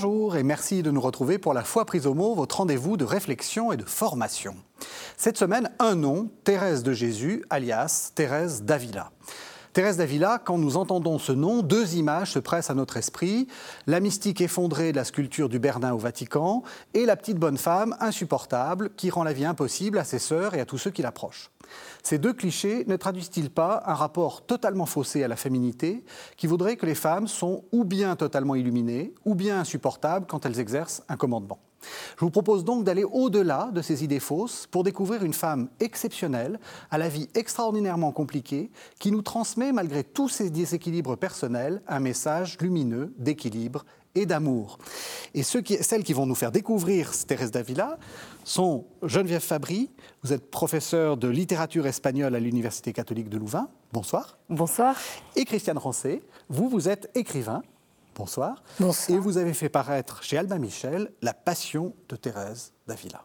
Bonjour et merci de nous retrouver pour la foi prise au mot, votre rendez-vous de réflexion et de formation. Cette semaine, un nom, Thérèse de Jésus, alias Thérèse d'Avila. Thérèse d'Avila, quand nous entendons ce nom, deux images se pressent à notre esprit. La mystique effondrée de la sculpture du Bernin au Vatican et la petite bonne femme insupportable qui rend la vie impossible à ses sœurs et à tous ceux qui l'approchent. Ces deux clichés ne traduisent-ils pas un rapport totalement faussé à la féminité qui voudrait que les femmes sont ou bien totalement illuminées ou bien insupportables quand elles exercent un commandement? Je vous propose donc d'aller au-delà de ces idées fausses pour découvrir une femme exceptionnelle, à la vie extraordinairement compliquée, qui nous transmet, malgré tous ses déséquilibres personnels, un message lumineux d'équilibre et d'amour. Et celles qui vont nous faire découvrir Thérèse d'Avila sont Geneviève Fabry, vous êtes professeure de littérature espagnole à l'Université catholique de Louvain. Bonsoir. Bonsoir. Et Christiane Rancé, vous, vous êtes écrivain. Bonsoir. Bonsoir. Et vous avez fait paraître chez Albin Michel La Passion de Thérèse d'Avila.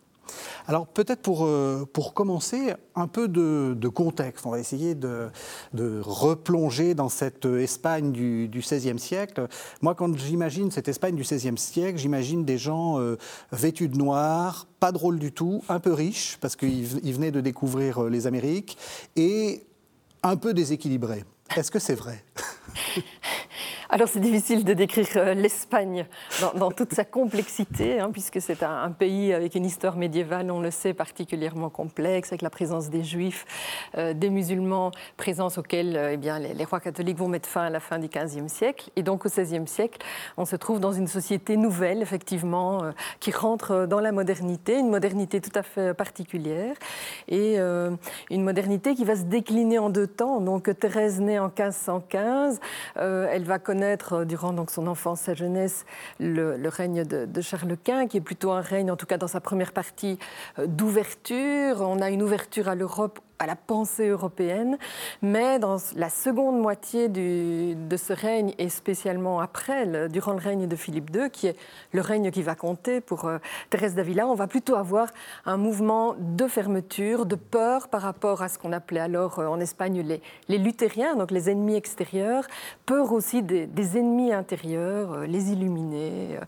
Alors peut-être pour, euh, pour commencer, un peu de, contexte. On va essayer de, de, replonger dans cette Espagne du, XVIe siècle. Moi, quand j'imagine cette Espagne du XVIe siècle, j'imagine des gens euh, vêtus de noir, pas drôles du tout, un peu riches, parce qu'ils venaient de découvrir euh, les Amériques, et un peu déséquilibrés. Est-ce que c'est vrai? Alors c'est difficile de décrire euh, l'Espagne dans, toute sa complexité, hein, puisque c'est un, pays avec une histoire médiévale, on le sait, particulièrement complexe, avec la présence des Juifs, euh, des musulmans, présence auxquelles euh, eh bien, les, rois catholiques vont mettre fin à la fin du XVe siècle. Et donc au XVIe siècle, on se trouve dans une société nouvelle, effectivement, qui rentre dans la modernité, une modernité tout à fait particulière, et une modernité qui va se décliner en deux temps. Donc Thérèse naît en 1515, elle va connaître euh, durant son enfance, sa jeunesse, le, règne de, de, Charles Quint, qui est plutôt un règne, en tout cas dans sa première partie, euh, d'ouverture. On a une ouverture à l'Europe à la pensée européenne, mais dans la seconde moitié de ce règne, et spécialement après, durant le règne de Philippe II, qui est le règne qui va compter pour euh, Thérèse d'Avila, on va plutôt avoir un mouvement de fermeture, de peur par rapport à ce qu'on appelait alors euh, en Espagne les, les, luthériens, donc les ennemis extérieurs, peur aussi des, ennemis intérieurs, euh, les illuminés.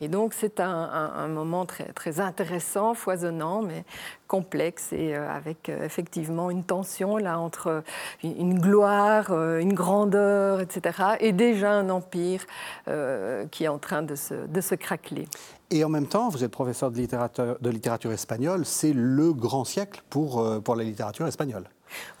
Et donc c'est un, un, moment très, très intéressant, foisonnant, mais complexe et euh, avec euh, effectivement une tension là entre une gloire, euh, une grandeur, etc. et déjà un empire qui est en train de se, de se craqueler. Et en même temps, vous êtes professeur de littérature, de littérature espagnole, c'est le grand siècle pour, pour la littérature espagnole.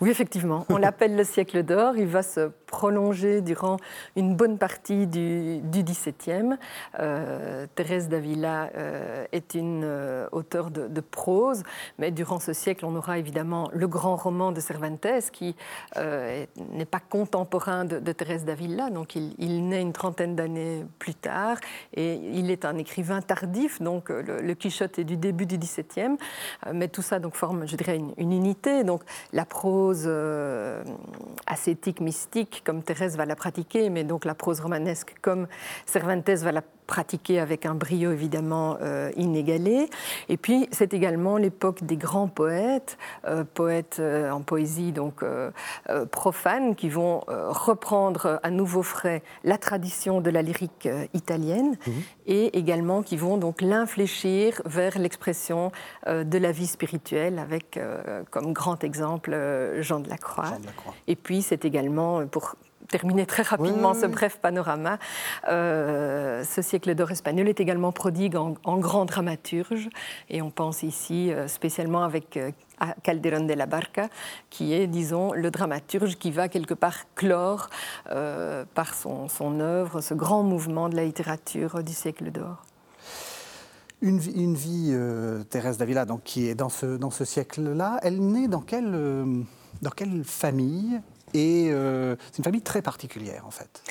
Oui, effectivement. On l'appelle le siècle d'or. Il va se prolonger durant une bonne partie du, XVIIe. Euh, Thérèse d'Avila euh, est une euh, auteure de, prose, mais durant ce siècle, on aura évidemment le grand roman de Cervantes, qui n'est pas contemporain de, Thérèse d'Avila, donc il, naît une trentaine d'années plus tard, et il est un écrivain tardif, donc le, Quichotte est du début du XVIIe, mais tout ça donc forme, je dirais, une, une unité. Donc la prose ascétique, mystique, comme Thérèse va la pratiquer, mais donc la prose romanesque comme Cervantes va la pratiqué avec un brio évidemment euh, inégalé. Et puis c'est également l'époque des grands poètes, euh, poètes euh, en poésie donc profanes, qui vont reprendre à nouveau frais la tradition de la lyrique italienne mhm. et également qui vont donc l'infléchir vers l'expression de la vie spirituelle avec comme grand exemple Jean de la Croix. Et puis c'est également pour terminer très rapidement ce bref panorama. Euh, ce siècle d'or espagnol est également prodigue en, grand dramaturge, et on pense ici euh, spécialement avec euh, Calderón de la Barca, qui est, disons, le dramaturge qui va quelque part clore par son, son œuvre ce grand mouvement de la littérature du siècle d'or. Une, une, vie, Thérèse Davila, donc, qui est dans ce, dans ce siècle-là, elle naît dans quelle, dans quelle famille? Et euh, c'est une famille très particulière en fait.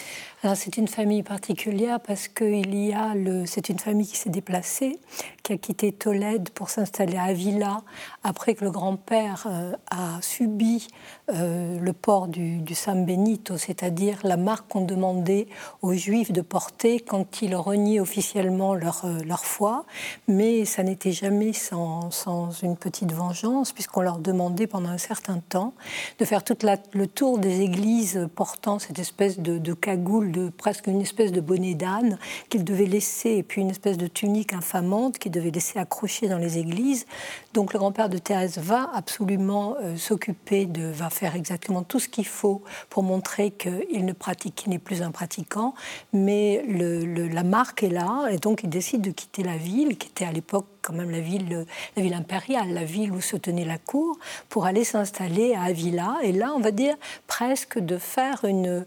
C'est une famille particulière parce que y a le, c'est une famille qui s'est déplacée, qui a quitté Tolède pour s'installer à Avila après que le grand-père euh, a subi euh, le port du, San Benito, c'est-à-dire la marque qu'on demandait aux Juifs de porter quand ils reniaient officiellement leur, euh, leur foi, mais ça n'était jamais sans, sans, une petite vengeance puisqu'on leur demandait pendant un certain temps de faire tout le tour des églises portant cette espèce de, cagoule, de presque une espèce de bonnet d'âne qu'il devait laisser, et puis une espèce de tunique infamante qu'il devait laisser accrocher dans les églises. Donc le grand-père de Thérèse va absolument euh, s'occuper de, va faire exactement tout ce qu'il faut pour montrer qu'il ne pratique, qu'il n'est plus un pratiquant, mais la marque est là, et donc il décide de quitter la ville, qui était à l'époque quand même la ville, la ville impériale, la ville où se tenait la cour, pour aller s'installer à Avila. Et là, on va dire presque de faire une,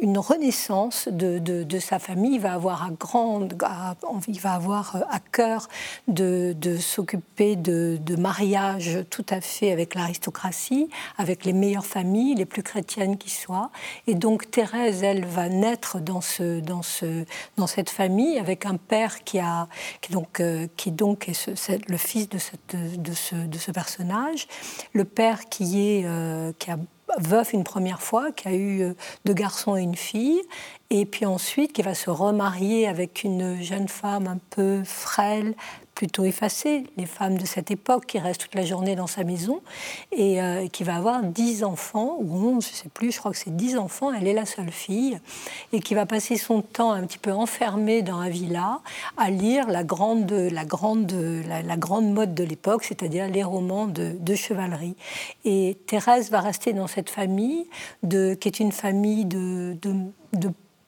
une renaissance de, de, sa famille. Il va avoir à grande, va avoir à cœur de, de s'occuper de, de mariage tout à fait avec l'aristocratie, avec les meilleures familles, les plus chrétiennes qui soient. Et donc Thérèse, elle va naître dans, ce, dans, ce, dans cette famille avec un père qui a donc euh, qui donc est, le fils de, ce, personnage, le père qui est veuf une première fois, qui a eu euh, deux garçons et une fille, et puis ensuite qui va se remarier avec une jeune femme un peu frêle, plutôt effacée, les femmes de cette époque qui restent toute la journée dans sa maison et euh, qui va avoir dix enfants, ou onze, je ne sais plus, je crois que c'est dix enfants, elle est la seule fille, et qui va passer son temps un petit peu enfermée dans un villa à lire la grande, la grande, la, grande mode de l'époque, c'est-à-dire les romans de, chevalerie. Et Thérèse va rester dans cette famille, qui est une famille de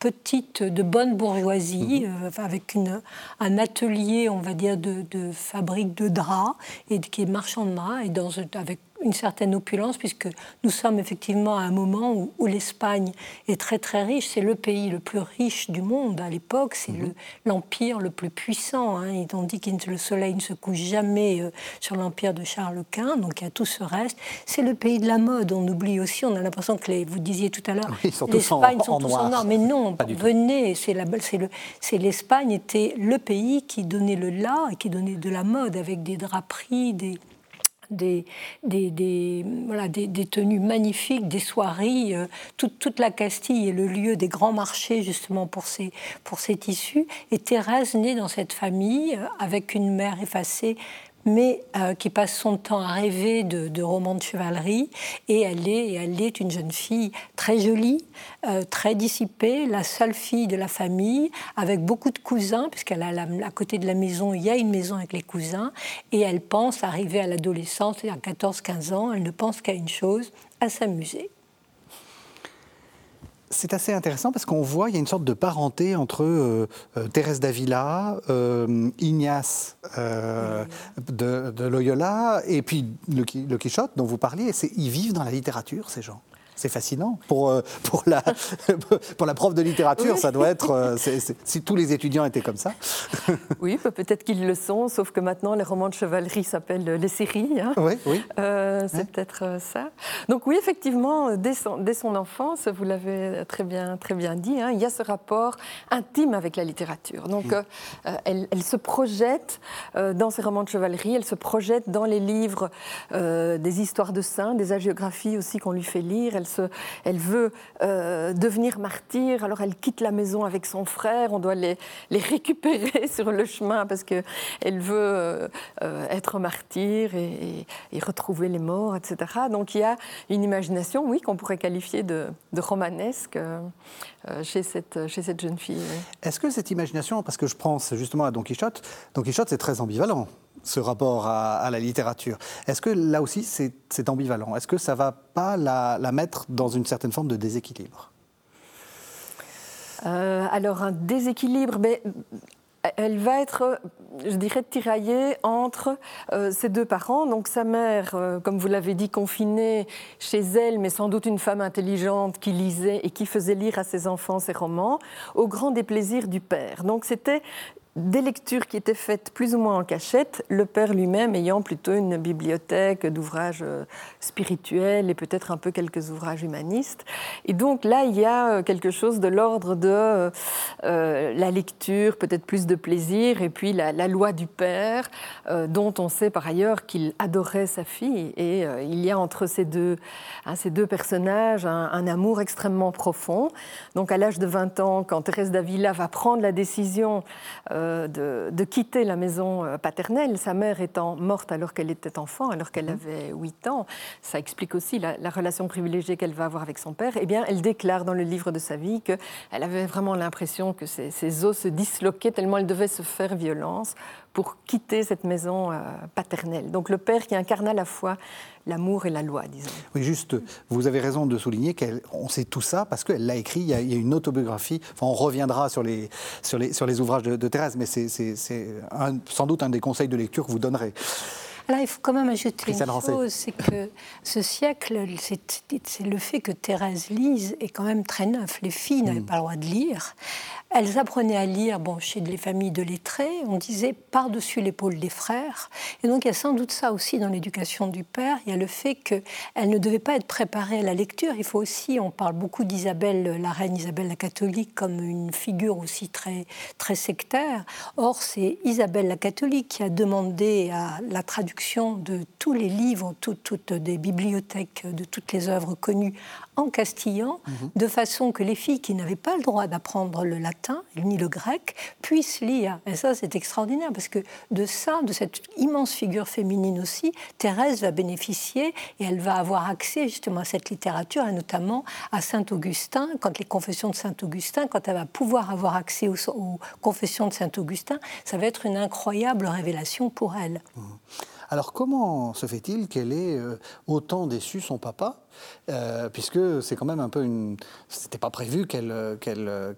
petite, de bonne bourgeoisie, mhm. euh, avec une, un atelier, on va dire, de, de fabrique de draps, et qui est marchand de draps, et dans, avec une certaine opulence, puisque nous sommes effectivement à un moment où, l'Espagne est très très riche. C'est le pays le plus riche du monde à l'époque, c'est mhm. l'empire le, plus puissant. Hein. Ils ont dit que le soleil ne se couche jamais euh, sur l'empire de Charles Quint, donc il y a tout ce reste. C'est le pays de la mode, on oublie aussi, on a l'impression que les, vous disiez tout à l'heure, l'Espagne sont tous en noir. Mais non, venez, c'est l'Espagne était le pays qui donnait le là qui donnait de la mode avec des draperies, des des, des, voilà, des, tenues magnifiques, des soirées. Euh, toute, toute, la Castille est le lieu des grands marchés justement pour ces, pour ces tissus. Et Thérèse naît dans cette famille euh, avec une mère effacée mais euh, qui passe son temps à rêver de, romans de chevalerie. Et elle est, une jeune fille très jolie, euh, très dissipée, la seule fille de la famille, avec beaucoup de cousins, puisqu'elle a à côté de la maison, il y a une maison avec les cousins. Et elle pense arriver à l'adolescence, à 14-15 ans, elle ne pense qu'à une chose, à s'amuser c'est assez intéressant parce qu'on voit il y a une sorte de parenté entre euh, euh, Thérèse d'Avila, euh, Ignace de, Loyola et puis le, le Quichotte dont vous parliez. Ils vivent dans la littérature, ces gens. C'est fascinant. Pour, euh, pour, la, pour la prof de littérature, ça doit être. Euh, si tous les étudiants étaient comme ça. oui, peut-être qu'ils le sont, sauf que maintenant, les romans de chevalerie s'appellent les séries. Hein. Oui, oui. Euh, c'est peut-être ça. Donc, oui, effectivement, dès son, dès son enfance, vous l'avez très bien, très bien dit, hein, il y a ce rapport intime avec la littérature. Donc, mm. elle, elle, se projette dans ses romans de chevalerie, elle se projette dans les livres des histoires de saints, des hagiographies aussi qu'on lui fait lire elle, veut euh, devenir martyr, alors elle quitte la maison avec son frère, on doit les, récupérer sur le chemin parce qu'elle veut euh, euh, être martyr et, retrouver les morts, etc. Donc il y a une imagination, oui, qu'on pourrait qualifier de, romanesque chez, cette, chez cette jeune fille. Est-ce que cette imagination, parce que je pense justement à Don Quichotte, Don Quichotte c'est très ambivalent ce rapport à, la littérature. Est-ce que là aussi c'est ambivalent? Est-ce que ça ne va pas la, mettre dans une certaine forme de déséquilibre? Euh, Alors un déséquilibre, elle va être, je dirais, tiraillée entre euh, ses deux parents. Donc sa mère, euh, comme vous l'avez dit, confinée chez elle, mais sans doute une femme intelligente qui lisait et qui faisait lire à ses enfants ses romans, au grand déplaisir du père. Donc c'était des lectures qui étaient faites plus ou moins en cachette, le père lui-même ayant plutôt une bibliothèque d'ouvrages euh, spirituels et peut-être un peu quelques ouvrages humanistes. Et donc là, il y a euh, quelque chose de l'ordre de euh, la lecture, peut-être plus de plaisir, et puis la, loi du père, dont on sait par ailleurs qu'il adorait sa fille. Et il y a entre ces deux, hein, ces deux personnages un, un, amour extrêmement profond. Donc à l'âge de 20 ans, quand Thérèse d'Avila va prendre la décision de, de, quitter la maison paternelle, sa mère étant morte alors qu'elle était enfant, alors qu'elle mhm. avait 8 ans. Ça explique aussi la, relation privilégiée qu'elle va avoir avec son père. Eh bien, elle déclare dans le livre de sa vie qu'elle avait vraiment l'impression que ses, ses os se disloquaient tellement elle devait se faire violence pour quitter cette maison euh, paternelle. Donc le père qui incarne à la fois l'amour et la loi, disons. Oui, juste, vous avez raison de souligner qu'on sait tout ça parce qu'elle l'a écrit, il y, a, une autobiographie, enfin on reviendra sur les, sur les, sur les ouvrages de, Thérèse, mais c'est sans doute un des conseils de lecture que vous donnerez. Alors, il faut quand même ajouter une chose, c'est que ce siècle, c'est le fait que Thérèse lise est quand même très neuf. Les filles n'avaient mm. pas le droit de lire. Elles apprenaient à lire, bon, chez les familles de lettrés, on disait par-dessus l'épaule des frères. Et donc il y a sans doute ça aussi dans l'éducation du père. Il y a le fait qu'elle ne devait pas être préparée à la lecture. Il faut aussi, on parle beaucoup d'Isabelle, la reine Isabelle la catholique, comme une figure aussi très, très sectaire. Or, c'est Isabelle la catholique qui a demandé à la traduction de tous les livres, toutes des bibliothèques, de toutes les œuvres connues en castillan, mhm. de façon que les filles qui n'avaient pas le droit d'apprendre le latin ni le grec puissent lire. Et ça, c'est extraordinaire, parce que de ça, de cette immense figure féminine aussi, Thérèse va bénéficier et elle va avoir accès justement à cette littérature, et notamment à Saint-Augustin, quand les confessions de Saint-Augustin, quand elle va pouvoir avoir accès aux, confessions de Saint-Augustin, ça va être une incroyable révélation pour elle. Mhm. Alors comment se fait-il qu'elle ait euh, autant déçu son papa euh, puisque c'est quand même un peu une. C'était pas prévu qu'elle euh,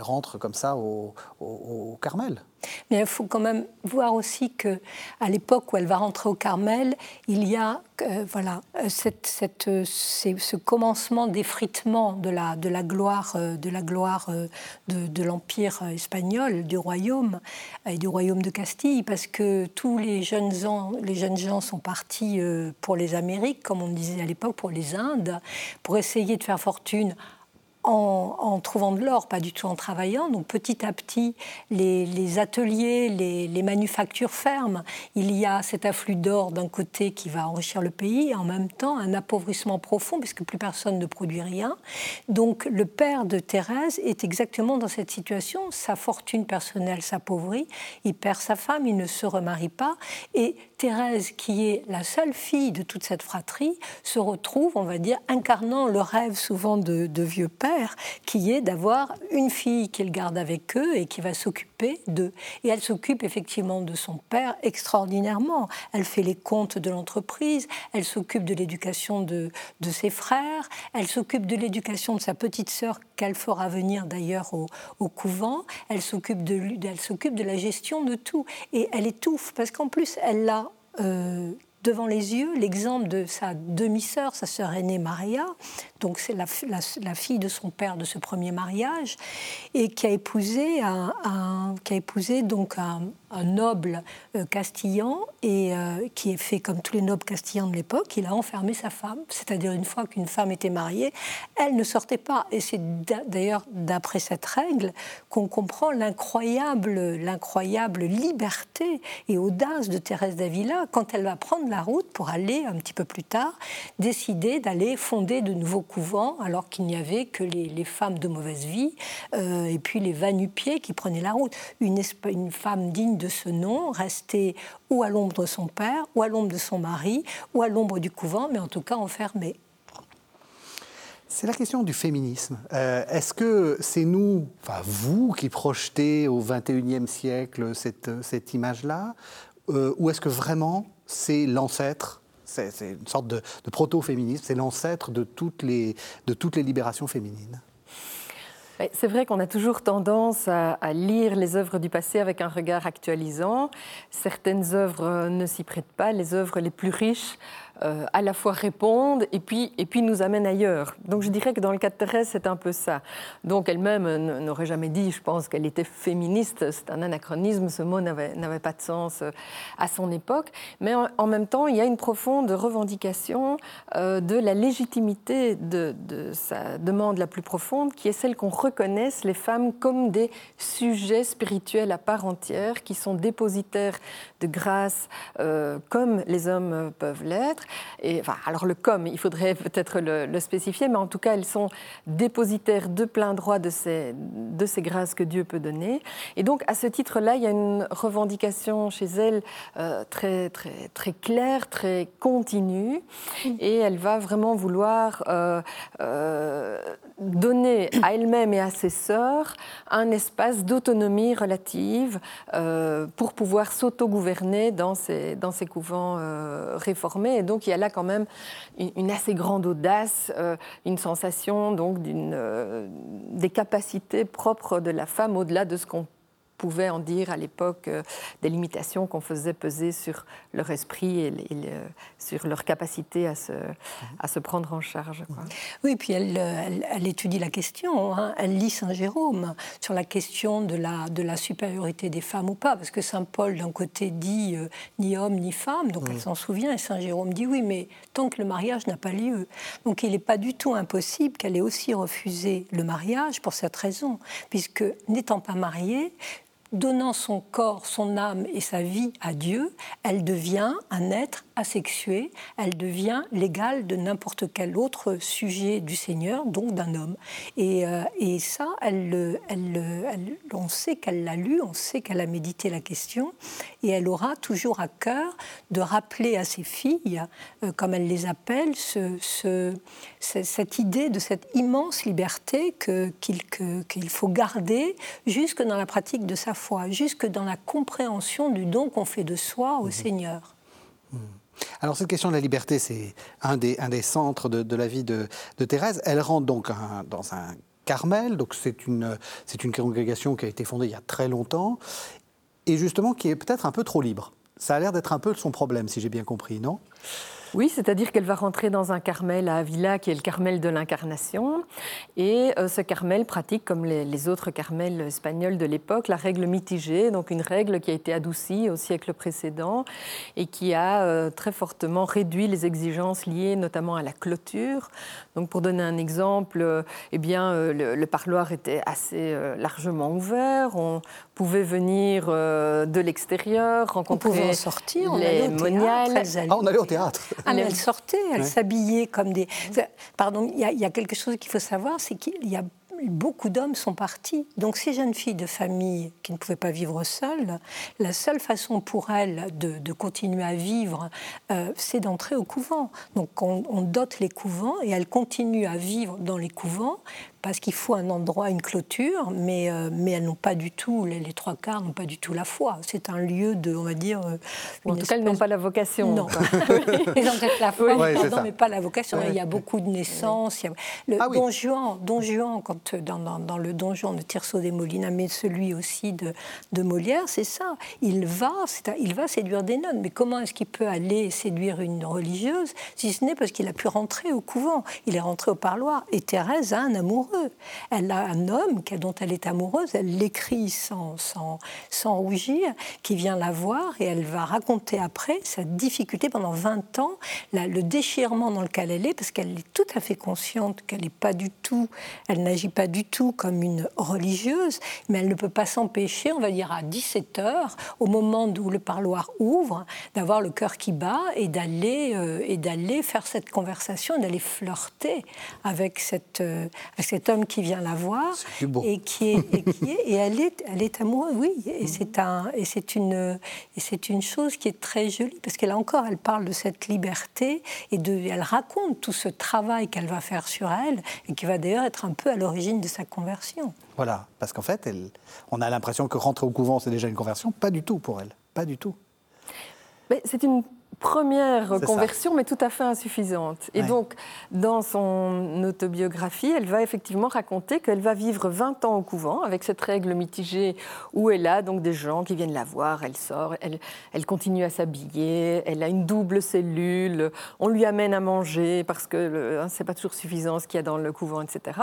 rentre comme ça au Carmel? Mais il faut quand même voir aussi que à l'époque où elle va rentrer au Carmel, il y a euh, voilà cette, cette, ce commencement d'effritement de la, de la gloire, de, la gloire de, de l'empire espagnol, du royaume et du royaume de Castille, parce que tous les jeunes gens, les jeunes gens sont partis pour les Amériques, comme on disait à l'époque, pour les Indes, pour essayer de faire fortune en, trouvant de l'or, pas du tout en travaillant. Donc petit à petit, les, ateliers, les, manufactures ferment. Il y a cet afflux d'or d'un côté qui va enrichir le pays et en même temps un appauvrissement profond puisque plus personne ne produit rien. Donc le père de Thérèse est exactement dans cette situation. Sa fortune personnelle s'appauvrit, il perd sa femme, il ne se remarie pas et Thérèse, qui est la seule fille de toute cette fratrie, se retrouve, on va dire, incarnant le rêve souvent de, vieux pères, qui est d'avoir une fille qu'il garde avec eux et qui va s'occuper d'eux. Et elle s'occupe effectivement de son père extraordinairement. Elle fait les comptes de l'entreprise, elle s'occupe de l'éducation de, ses frères, elle s'occupe de l'éducation de sa petite sœur qu'elle fera venir d'ailleurs au, couvent, elle s'occupe de, elle s'occupe de la gestion de tout. Et elle étouffe, parce qu'en plus, elle l'a euh, devant les yeux l'exemple de sa demi-sœur, sa sœur aînée Maria, donc c'est la, fille de son père de ce premier mariage, et qui a épousé, un, qui a épousé donc un noble euh, castillan et euh, qui est fait comme tous les nobles castillans de l'époque, il a enfermé sa femme. C'est-à-dire une fois qu'une femme était mariée, elle ne sortait pas. Et c'est d'ailleurs d'après cette règle qu'on comprend l'incroyable, l'incroyable liberté et audace de Thérèse d'Avila quand elle va prendre la route pour aller un petit peu plus tard décider d'aller fonder de nouveaux couvents alors qu'il n'y avait que les, femmes de mauvaise vie euh, et puis les vanupiers qui prenaient la route. Une, femme digne de ce nom, rester ou à l'ombre de son père, ou à l'ombre de son mari, ou à l'ombre du couvent, mais en tout cas enfermée. C'est la question du féminisme. Euh, est-ce que c'est nous, enfin vous, qui projetez au XXIe siècle cette, cette image-là euh, Ou est-ce que vraiment c'est l'ancêtre c'est, une sorte de, proto-féminisme, c'est l'ancêtre de, toutes les, de toutes les libérations féminines c'est vrai qu'on a toujours tendance à, lire les œuvres du passé avec un regard actualisant. Certaines œuvres ne s'y prêtent pas. Les œuvres les plus riches euh, à la fois répondent et puis, et puis nous amènent ailleurs. Donc je dirais que dans le cas de Thérèse, c'est un peu ça. Donc elle-même n'aurait jamais dit, je pense, qu'elle était féministe. C'est un anachronisme, ce mot n'avait pas de sens euh, à son époque. Mais en, même temps, il y a une profonde revendication euh, de la légitimité de, de, sa demande la plus profonde, qui est celle qu'on reconnaisse les femmes comme des sujets spirituels à part entière, qui sont dépositaires de grâce comme les hommes peuvent l'être, Et, enfin, alors le comme, il faudrait peut-être le, spécifier, mais en tout cas, elles sont dépositaires de plein droit de ces, de ces grâces que Dieu peut donner. Et donc, à ce titre-là, il y a une revendication chez elles euh, très, très, très claire, très continue, et elle va vraiment vouloir euh, euh, donner à elle-même et à ses sœurs un espace d'autonomie relative pour pouvoir s'autogouverner dans ces, dans ces couvents réformés. Et donc, il y a là quand même une, assez grande audace, une sensation donc des capacités propres de la femme au-delà de ce qu'on pouvait en dire à l'époque euh, des limitations qu'on faisait peser sur leur esprit et, sur leur capacité à se, à se prendre en charge. Oui, puis elle, elle, étudie la question, hein. elle lit Saint Jérôme sur la question de la, de la supériorité des femmes ou pas, parce que Saint Paul d'un côté dit euh, ni homme ni femme, donc elle s'en souvient, et Saint Jérôme dit oui, mais tant que le mariage n'a pas lieu. Donc il n'est pas du tout impossible qu'elle ait aussi refusé le mariage pour cette raison, puisque n'étant pas mariée, donnant son corps, son âme et sa vie à Dieu, elle devient un être asexuée, elle devient l'égale de n'importe quel autre sujet du Seigneur, donc d'un homme. Et, euh, et ça, elle, elle, on sait qu'elle l'a lu, on sait qu'elle a médité la question, et elle aura toujours à cœur de rappeler à ses filles, euh, comme elle les appelle, ce, ce, cette idée de cette immense liberté qu'il qu'il faut garder jusque dans la pratique de sa foi, jusque dans la compréhension du don qu'on fait de soi au mmh. Seigneur. Mmh. Alors cette question de la liberté, c'est un des, un des centres de, la vie de, Thérèse. Elle rentre donc dans un Carmel, donc c'est une, c'est une congrégation qui a été fondée il y a très longtemps, et justement qui est peut-être un peu trop libre. Ça a l'air d'être un peu son problème, si j'ai bien compris, non? Oui, c'est-à-dire qu'elle va rentrer dans un Carmel à Avila, qui est le Carmel de l'Incarnation. Et euh, ce Carmel pratique, comme les, autres Carmels espagnols de l'époque, la règle mitigée, donc une règle qui a été adoucie au siècle précédent et qui a euh, très fortement réduit les exigences liées notamment à la clôture. Donc, pour donner un exemple, euh, eh bien, le, parloir était assez largement ouvert. On pouvait venir de l'extérieur, rencontrer sortir, les moniales. Ah, on allait au théâtre. Ah, elle sortait, elle s'habillait comme des. Pardon, il y, a quelque chose qu'il faut savoir, c'est qu'il y a beaucoup d'hommes sont partis. Donc ces jeunes filles de famille qui ne pouvaient pas vivre seules, la seule façon pour elles de, continuer à vivre, euh, c'est d'entrer au couvent. Donc on, on, dote les couvents et elles continuent à vivre dans les couvents parce qu'il faut un endroit, une clôture, mais, euh, mais elles n'ont pas du tout, les, trois quarts n'ont pas du tout la foi. C'est un lieu de, on va dire. Euh, en tout cas, elles n'ont pas la vocation. Non. Ils ont peut-être la foi, mais pas la vocation. Il y a beaucoup de naissances. Le ah don, Juan, don Juan, quand, dans, dans, dans, le Don Juan de Tirso de Molina, mais celui aussi de, de Molière, c'est ça. Il va, il va séduire des nonnes. Mais comment est-ce qu'il peut aller séduire une religieuse si ce n'est parce qu'il a pu rentrer au couvent? Il est rentré au parloir. Et Thérèse a un amour elle a un homme dont elle est amoureuse, elle l'écrit sans, rougir, qui vient la voir et elle va raconter après sa difficulté pendant 20 ans, le déchirement dans lequel elle est, parce qu'elle est tout à fait consciente qu'elle n'est pas du tout, elle n'agit pas du tout comme une religieuse, mais elle ne peut pas s'empêcher, on va dire à 17 heures, au moment où le parloir ouvre, d'avoir le cœur qui bat et d'aller euh, et d'aller faire cette conversation, d'aller flirter avec cette, euh, avec cette cet homme qui vient la voir et qui est, et, qui est, et elle est, elle est amoureuse, oui. Et mhm. c'est un, et c'est une, et c'est une chose qui est très jolie parce qu'elle encore, elle parle de cette liberté et de, elle raconte tout ce travail qu'elle va faire sur elle et qui va d'ailleurs être un peu à l'origine de sa conversion. Voilà, parce qu'en fait, elle, on a l'impression que rentrer au couvent, c'est déjà une conversion. Pas du tout pour elle, pas du tout. Mais c'est une première conversion, mais tout à fait insuffisante. Et donc, dans son autobiographie, elle va effectivement raconter qu'elle va vivre 20 ans au couvent avec cette règle mitigée où elle a donc des gens qui viennent la voir, elle sort, elle, elle continue à s'habiller, elle a une double cellule, on lui amène à manger parce que hein, c'est pas toujours suffisant ce qu'il y a dans le couvent, etc.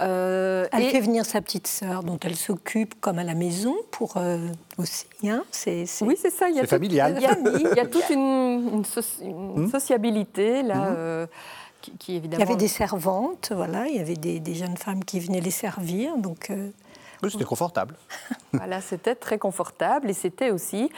Euh, elle fait venir sa petite sœur dont elle s'occupe comme à la maison pour euh, aussi. Hein, c'est, Oui, c'est ça. Il y a familial. Il y, a toute une, hmm. sociabilité là. Hmm. Euh, qui, évidemment... Il y avait des servantes, voilà, il y avait des, jeunes femmes qui venaient les servir, donc. Oui, c'était confortable. Voilà, c'était très confortable et c'était aussi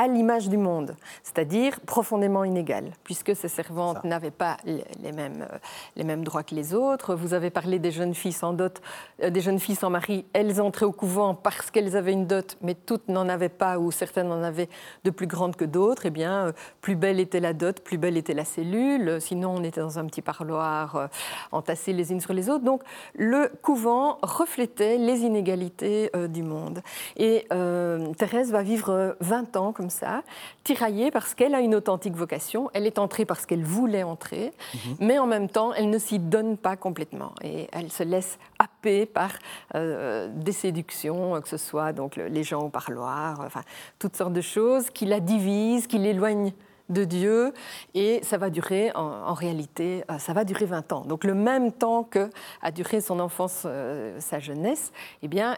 à l'image du monde, c'est-à-dire profondément inégal, puisque ces servantes n'avaient pas les mêmes, euh, les mêmes droits que les autres. Vous avez parlé des jeunes filles sans dot, euh, des jeunes filles sans mari. Elles entraient au couvent parce qu'elles avaient une dot, mais toutes n'en avaient pas, ou certaines en avaient de plus grandes que d'autres. Eh bien, euh, plus belle était la dot, plus belle était la cellule. Sinon, on était dans un petit parloir entassés les unes sur les autres. Donc, le couvent reflétait les inégalités du monde. Et Thérèse va vivre 20 ans comme ça, tiraillée parce qu'elle a une authentique vocation. Elle est entrée parce qu'elle voulait entrer, mhm. mais en même temps, elle ne s'y donne pas complètement. Et elle se laisse happer par euh, des séductions, que ce soit donc les gens au parloir, enfin toutes sortes de choses qui la divisent, qui l'éloignent de Dieu et ça va durer en, réalité euh, ça va durer 20 ans. Donc le même temps que a duré son enfance, euh, sa jeunesse, eh bien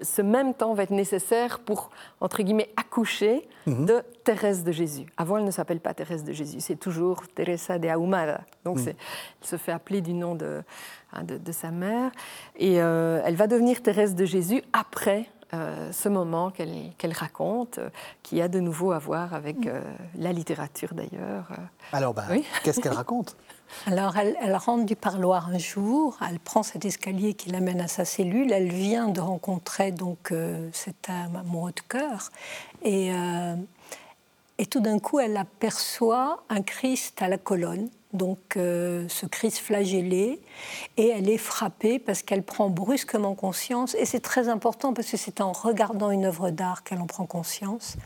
ce même temps va être nécessaire pour, entre guillemets, accoucher mhm. de Thérèse de Jésus. Avant, elle ne s'appelle pas Thérèse de Jésus, c'est toujours Teresa de Ahumada. Donc, mhm. elle se fait appeler du nom de, hein, de, sa mère. Et euh, elle va devenir Thérèse de Jésus après euh, ce moment qu'elle raconte, euh, qui a de nouveau à voir avec la littérature d'ailleurs. Alors, ben, qu'est-ce qu'elle raconte? Alors, elle, rentre du parloir un jour, elle prend cet escalier qui l'amène à sa cellule, elle vient de rencontrer donc euh, cet amoureux de cœur, et, euh, et tout d'un coup, elle aperçoit un Christ à la colonne donc euh, ce Christ flagellé, et elle est frappée parce qu'elle prend brusquement conscience, et c'est très important parce que c'est en regardant une œuvre d'art qu'elle en prend conscience.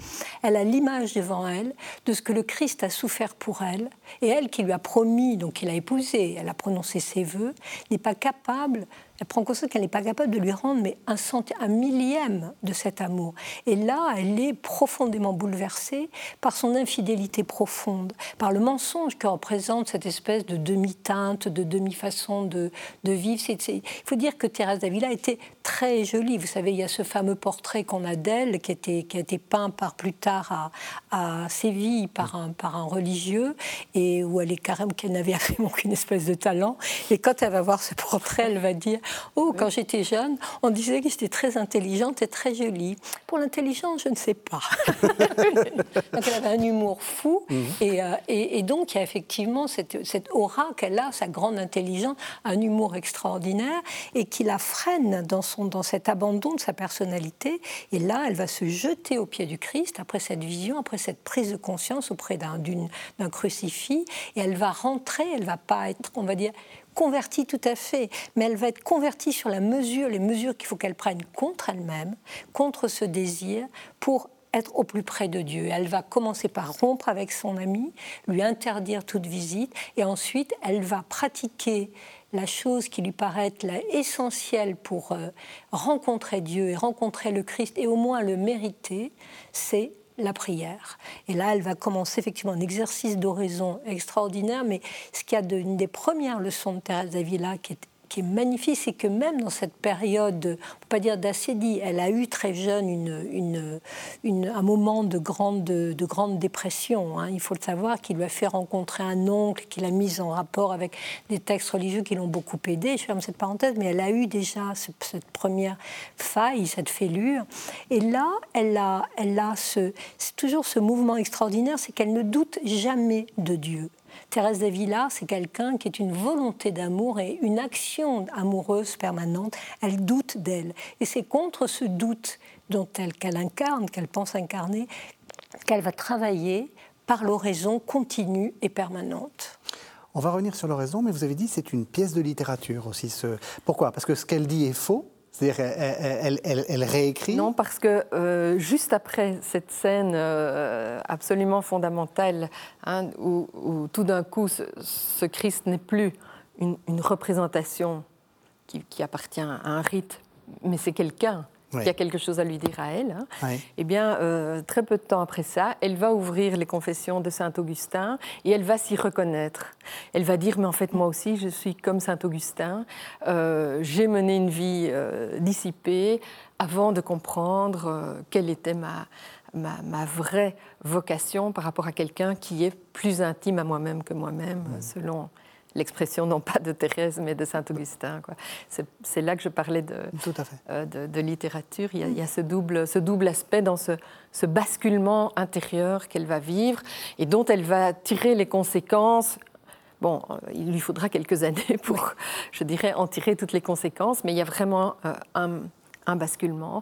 Elle a l'image devant elle de ce que le Christ a souffert pour elle, et elle qui lui a promis, donc il a épousé, elle a prononcé ses voeux, n'est pas capable elle prend conscience qu'elle n'est pas capable de lui rendre mais un, un millième de cet amour. Et là, elle est profondément bouleversée par son infidélité profonde, par le mensonge que représente cette espèce de demi-teinte, de demi-façon de, vivre. Il faut dire que Thérèse d'Avila était très jolie. Vous savez, il y a ce fameux portrait qu'on a d'elle qui, a été peint par plus tard à, Séville par un, par un religieux et où elle est carrément qu'elle n'avait absolument aucune espèce de talent. Et quand elle va voir ce portrait, elle va dire Oh, quand j'étais jeune, on disait que j'étais très intelligente et très jolie. Pour l'intelligence, je ne sais pas. donc elle avait un humour fou. Mhm. Euh, et, donc il y a effectivement cette, aura qu'elle a, sa grande intelligence, un humour extraordinaire et qui la freine dans, son, dans cet abandon de sa personnalité. Et là, elle va se jeter au pied du Christ après cette vision, après cette prise de conscience auprès d'un crucifix. Et elle va rentrer, elle va pas être, on va dire, convertie tout à fait, mais elle va être convertie sur la mesure, les mesures qu'il faut qu'elle prenne contre elle-même, contre ce désir, pour être au plus près de Dieu. Elle va commencer par rompre avec son ami, lui interdire toute visite, et ensuite elle va pratiquer la chose qui lui paraît essentielle pour euh, rencontrer Dieu et rencontrer le Christ, et au moins le mériter, c'est la prière. Et là, elle va commencer effectivement un exercice d'oraison extraordinaire, mais ce qu'il y a d'une des premières leçons de Thérèse d'Avila qui est qui est magnifique, c'est que même dans cette période, on peut pas dire d'acédie, elle a eu très jeune une, une, un moment de grande, de grande dépression. Hein. Il faut le savoir, qui lui a fait rencontrer un oncle, qui l'a mise en rapport avec des textes religieux qui l'ont beaucoup aidée. Je ferme cette parenthèse, mais elle a eu déjà cette première faille, cette fêlure. Et là, elle a, elle a toujours ce mouvement extraordinaire, c'est qu'elle ne doute jamais de Dieu. Thérèse d'Avila, c'est quelqu'un qui est une volonté d'amour et une action amoureuse permanente. Elle doute d'elle. Et c'est contre ce doute dont elle, qu'elle incarne, qu'elle pense incarner, qu'elle va travailler par l'oraison continue et permanente. On va revenir sur l'oraison, mais vous avez dit c'est une pièce de littérature aussi. Pourquoi? Parce que ce qu'elle dit est faux c'est-à-dire, elle, réécrit? Non, parce que euh, juste après cette scène euh, absolument fondamentale, hein, où, tout d'un coup, ce, Christ n'est plus une, représentation qui, qui, appartient à un rite, mais c'est quelqu'un qui a quelque chose à lui dire à elle, hein. eh bien, euh, très peu de temps après ça, elle va ouvrir les confessions de Saint Augustin et elle va s'y reconnaître. Elle va dire, mais en fait, moi aussi, je suis comme Saint Augustin. Euh, j'ai mené une vie euh, dissipée avant de comprendre quelle était ma, ma, ma, vraie vocation par rapport à quelqu'un qui est plus intime à moi-même que moi-même, selon l'expression non pas de Thérèse, mais de Saint-Augustin. C'est là que je parlais de, Tout à fait. Euh, de, littérature. Il y, a, ce, double, ce double aspect dans ce, ce basculement intérieur qu'elle va vivre et dont elle va tirer les conséquences Bon, euh, il lui faudra quelques années pour, je dirais, en tirer toutes les conséquences, mais il y a vraiment un, un basculement.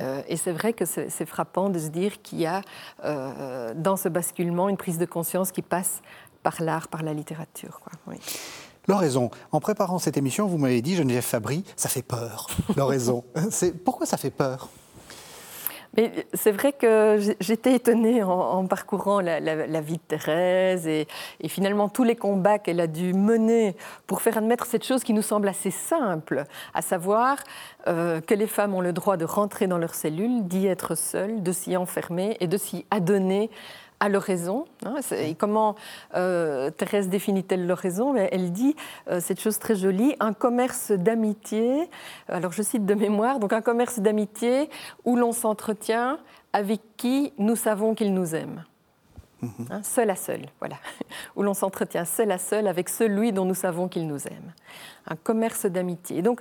Euh, et c'est vrai que c'est frappant de se dire qu'il y a euh, dans ce basculement une prise de conscience qui passe par l'art, par la littérature. Quoi. Oui. L'oraison. En préparant cette émission, vous m'avez dit, Geneviève Fabry, ça fait peur, l'oraison. Pourquoi ça fait peur? C'est vrai que j'étais étonnée en, parcourant la, vie de Thérèse et, finalement tous les combats qu'elle a dû mener pour faire admettre cette chose qui nous semble assez simple, à savoir euh, que les femmes ont le droit de rentrer dans leur cellule, d'y être seules, de s'y enfermer et de s'y adonner à l'oraison. Hein, et comment euh, Thérèse définit-elle l'oraison? Elle dit euh, cette chose très jolie un commerce d'amitié. Alors je cite de mémoire donc un commerce d'amitié où l'on s'entretient avec qui nous savons qu'il nous aime. Mhm. Hein, seul à seul, voilà, où l'on s'entretient seul à seul avec celui dont nous savons qu'il nous aime. Un commerce d'amitié. Donc,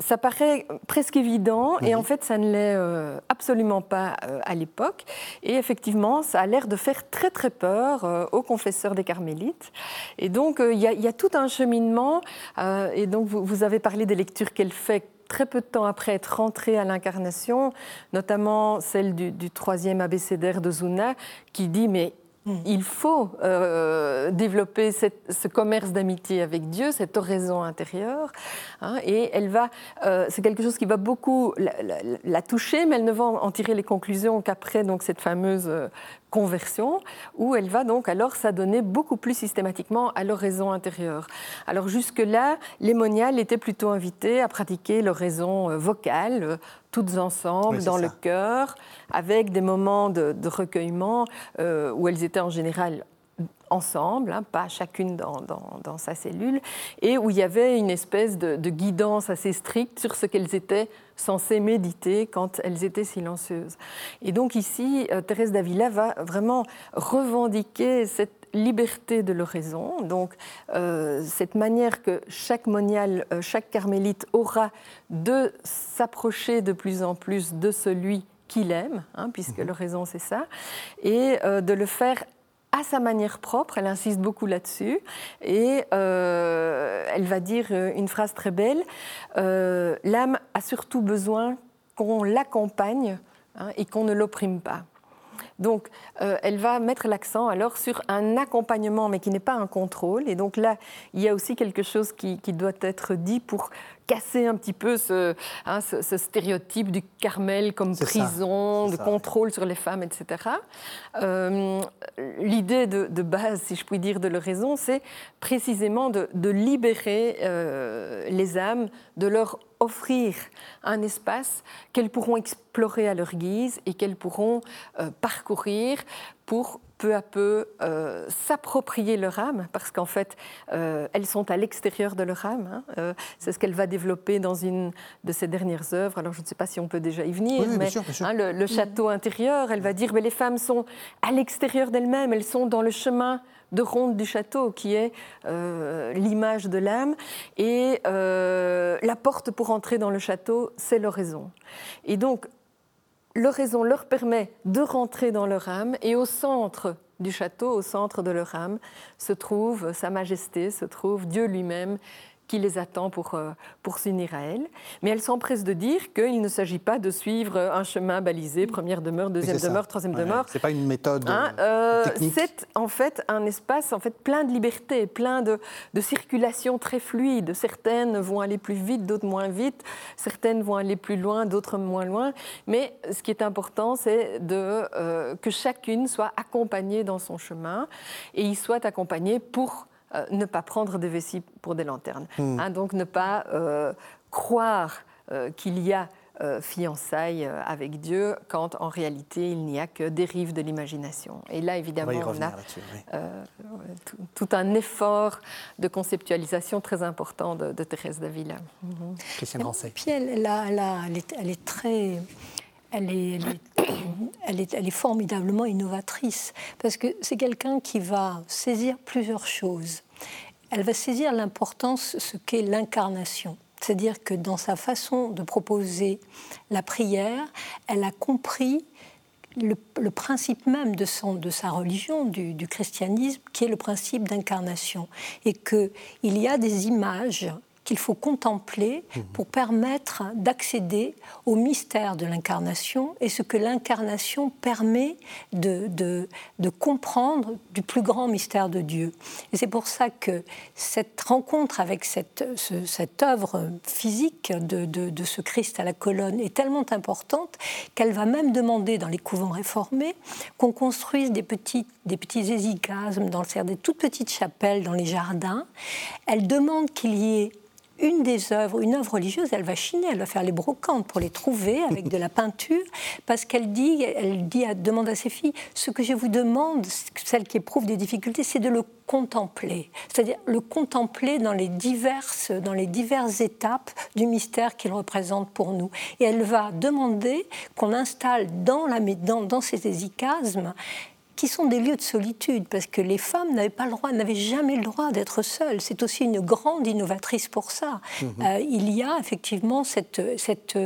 ça paraît presque évident et en fait ça ne l'est euh, absolument pas euh, à l'époque. Et effectivement, ça a l'air de faire très très peur euh, aux confesseurs des carmélites. Et donc il y, a tout un cheminement. et donc vous, avez parlé des lectures qu'elle fait très peu de temps après être rentrée à l'incarnation, notamment celle du, du troisième abécédaire de Zuna, qui dit mais. Il faut euh, développer ce commerce d'amitié avec Dieu, cette oraison intérieure. Hein, et elle va, euh, c'est quelque chose qui va beaucoup la, toucher, mais elle ne va en tirer les conclusions qu'après cette fameuse euh, conversion, où elle va donc alors s'adonner beaucoup plus systématiquement à l'oraison intérieure. Alors jusque-là, les moniales étaient plutôt invitées à pratiquer l'oraison euh, vocale, euh, toutes ensemble, dans le cœur, avec des moments de, recueillement euh, où elles étaient en général ensemble, hein, pas chacune dans, dans, sa cellule, et où il y avait une espèce de, de guidance assez stricte sur ce qu'elles étaient censées méditer quand elles étaient silencieuses. Et donc ici, euh, Thérèse d'Avila va vraiment revendiquer cette liberté de l'oraison, donc euh, cette manière que chaque monial, euh, chaque carmélite aura de s'approcher de plus en plus de celui qu'il aime, hein, puisque mhm. l'oraison c'est ça, et de le faire à sa manière propre, elle insiste beaucoup là-dessus, et euh, elle va dire euh, une phrase très belle, euh, l'âme a surtout besoin qu'on l'accompagne hein, et qu'on ne l'opprime pas. Donc, elle va mettre l'accent alors sur un accompagnement, mais qui n'est pas un contrôle. Et donc là, il y a aussi quelque chose qui, qui doit être dit pour casser un petit peu ce, hein, ce, stéréotype du Carmel comme prison, de contrôle sur les femmes, etc. Euh, l'idée de, base, si je puis dire, de leur raison, c'est précisément de, libérer euh, les âmes, de leur offrir un espace qu'elles pourront explorer à leur guise et qu'elles pourront euh, parcourir pour peu à peu euh, s'approprier leur âme, parce qu'en fait, euh, elles sont à l'extérieur de leur âme. Hein. Euh, c'est ce qu'elle va développer dans une de ses dernières œuvres. Alors, je ne sais pas si on peut déjà y venir, mais hein, le, château intérieur, elle va dire, mais les femmes sont à l'extérieur d'elles-mêmes, elles sont dans le chemin de ronde du château, qui est l'image de l'âme. Et la porte pour entrer dans le château, c'est l'oraison. Et donc, l'oraison leur permet de rentrer dans leur âme et au centre du château, au centre de leur âme, se trouve Sa Majesté, se trouve Dieu lui-même qui les attend pour, euh, pour s'unir à elle. Mais elle s'empresse de dire qu'il ne s'agit pas de suivre un chemin balisé, première demeure, deuxième demeure, troisième demeure. C'est pas une méthode hein, euh, technique. C'est en fait un espace en fait plein de liberté, plein de, de, circulation très fluide. Certaines vont aller plus vite, d'autres moins vite. Certaines vont aller plus loin, d'autres moins loin. Mais ce qui est important, c'est de euh, que chacune soit accompagnée dans son chemin et y soit accompagnée pour euh, ne pas prendre des vessies pour des lanternes. Hmm. Hein, donc ne pas euh, croire euh, qu'il y a fiançailles avec Dieu quand en réalité il n'y a que dérive de l'imagination. Et là évidemment on, a tout, un effort de conceptualisation très important de, Thérèse d'Avila. Mm Christiane Puis elle, elle, est, très elle est, elle, est, elle est, formidablement innovatrice parce que c'est quelqu'un qui va saisir plusieurs choses. Elle va saisir l'importance, ce qu'est l'incarnation. C'est-à-dire que dans sa façon de proposer la prière, elle a compris le, principe même de, son, de sa religion, du, du, christianisme, qui est le principe d'incarnation. Et qu'il y a des images qu'il faut contempler mhm. pour permettre d'accéder au mystère de l'incarnation et ce que l'incarnation permet de, de, comprendre du plus grand mystère de Dieu. Et c'est pour ça que cette rencontre avec cette, cette œuvre physique de, de, ce Christ à la colonne est tellement importante qu'elle va même demander dans les couvents réformés qu'on construise des petits, des petits hésigasmes, dans des toutes petites chapelles dans les jardins. Elle demande qu'il y ait une des œuvres, une œuvre religieuse, elle va chiner, elle va faire les brocantes pour les trouver avec de la peinture, parce qu'elle dit, elle dit, demande à ses filles, ce que je vous demande, celle qui éprouve des difficultés, c'est de le contempler, c'est-à-dire le contempler dans les diverses, dans les diverses étapes du mystère qu'il représente pour nous. Et elle va demander qu'on installe dans, la, dans, ces qui sont des lieux de solitude, parce que les femmes n'avaient pas le droit, n'avaient jamais le droit d'être seules. C'est aussi une grande innovatrice pour ça. Mhm. Euh, il y a effectivement cette, cette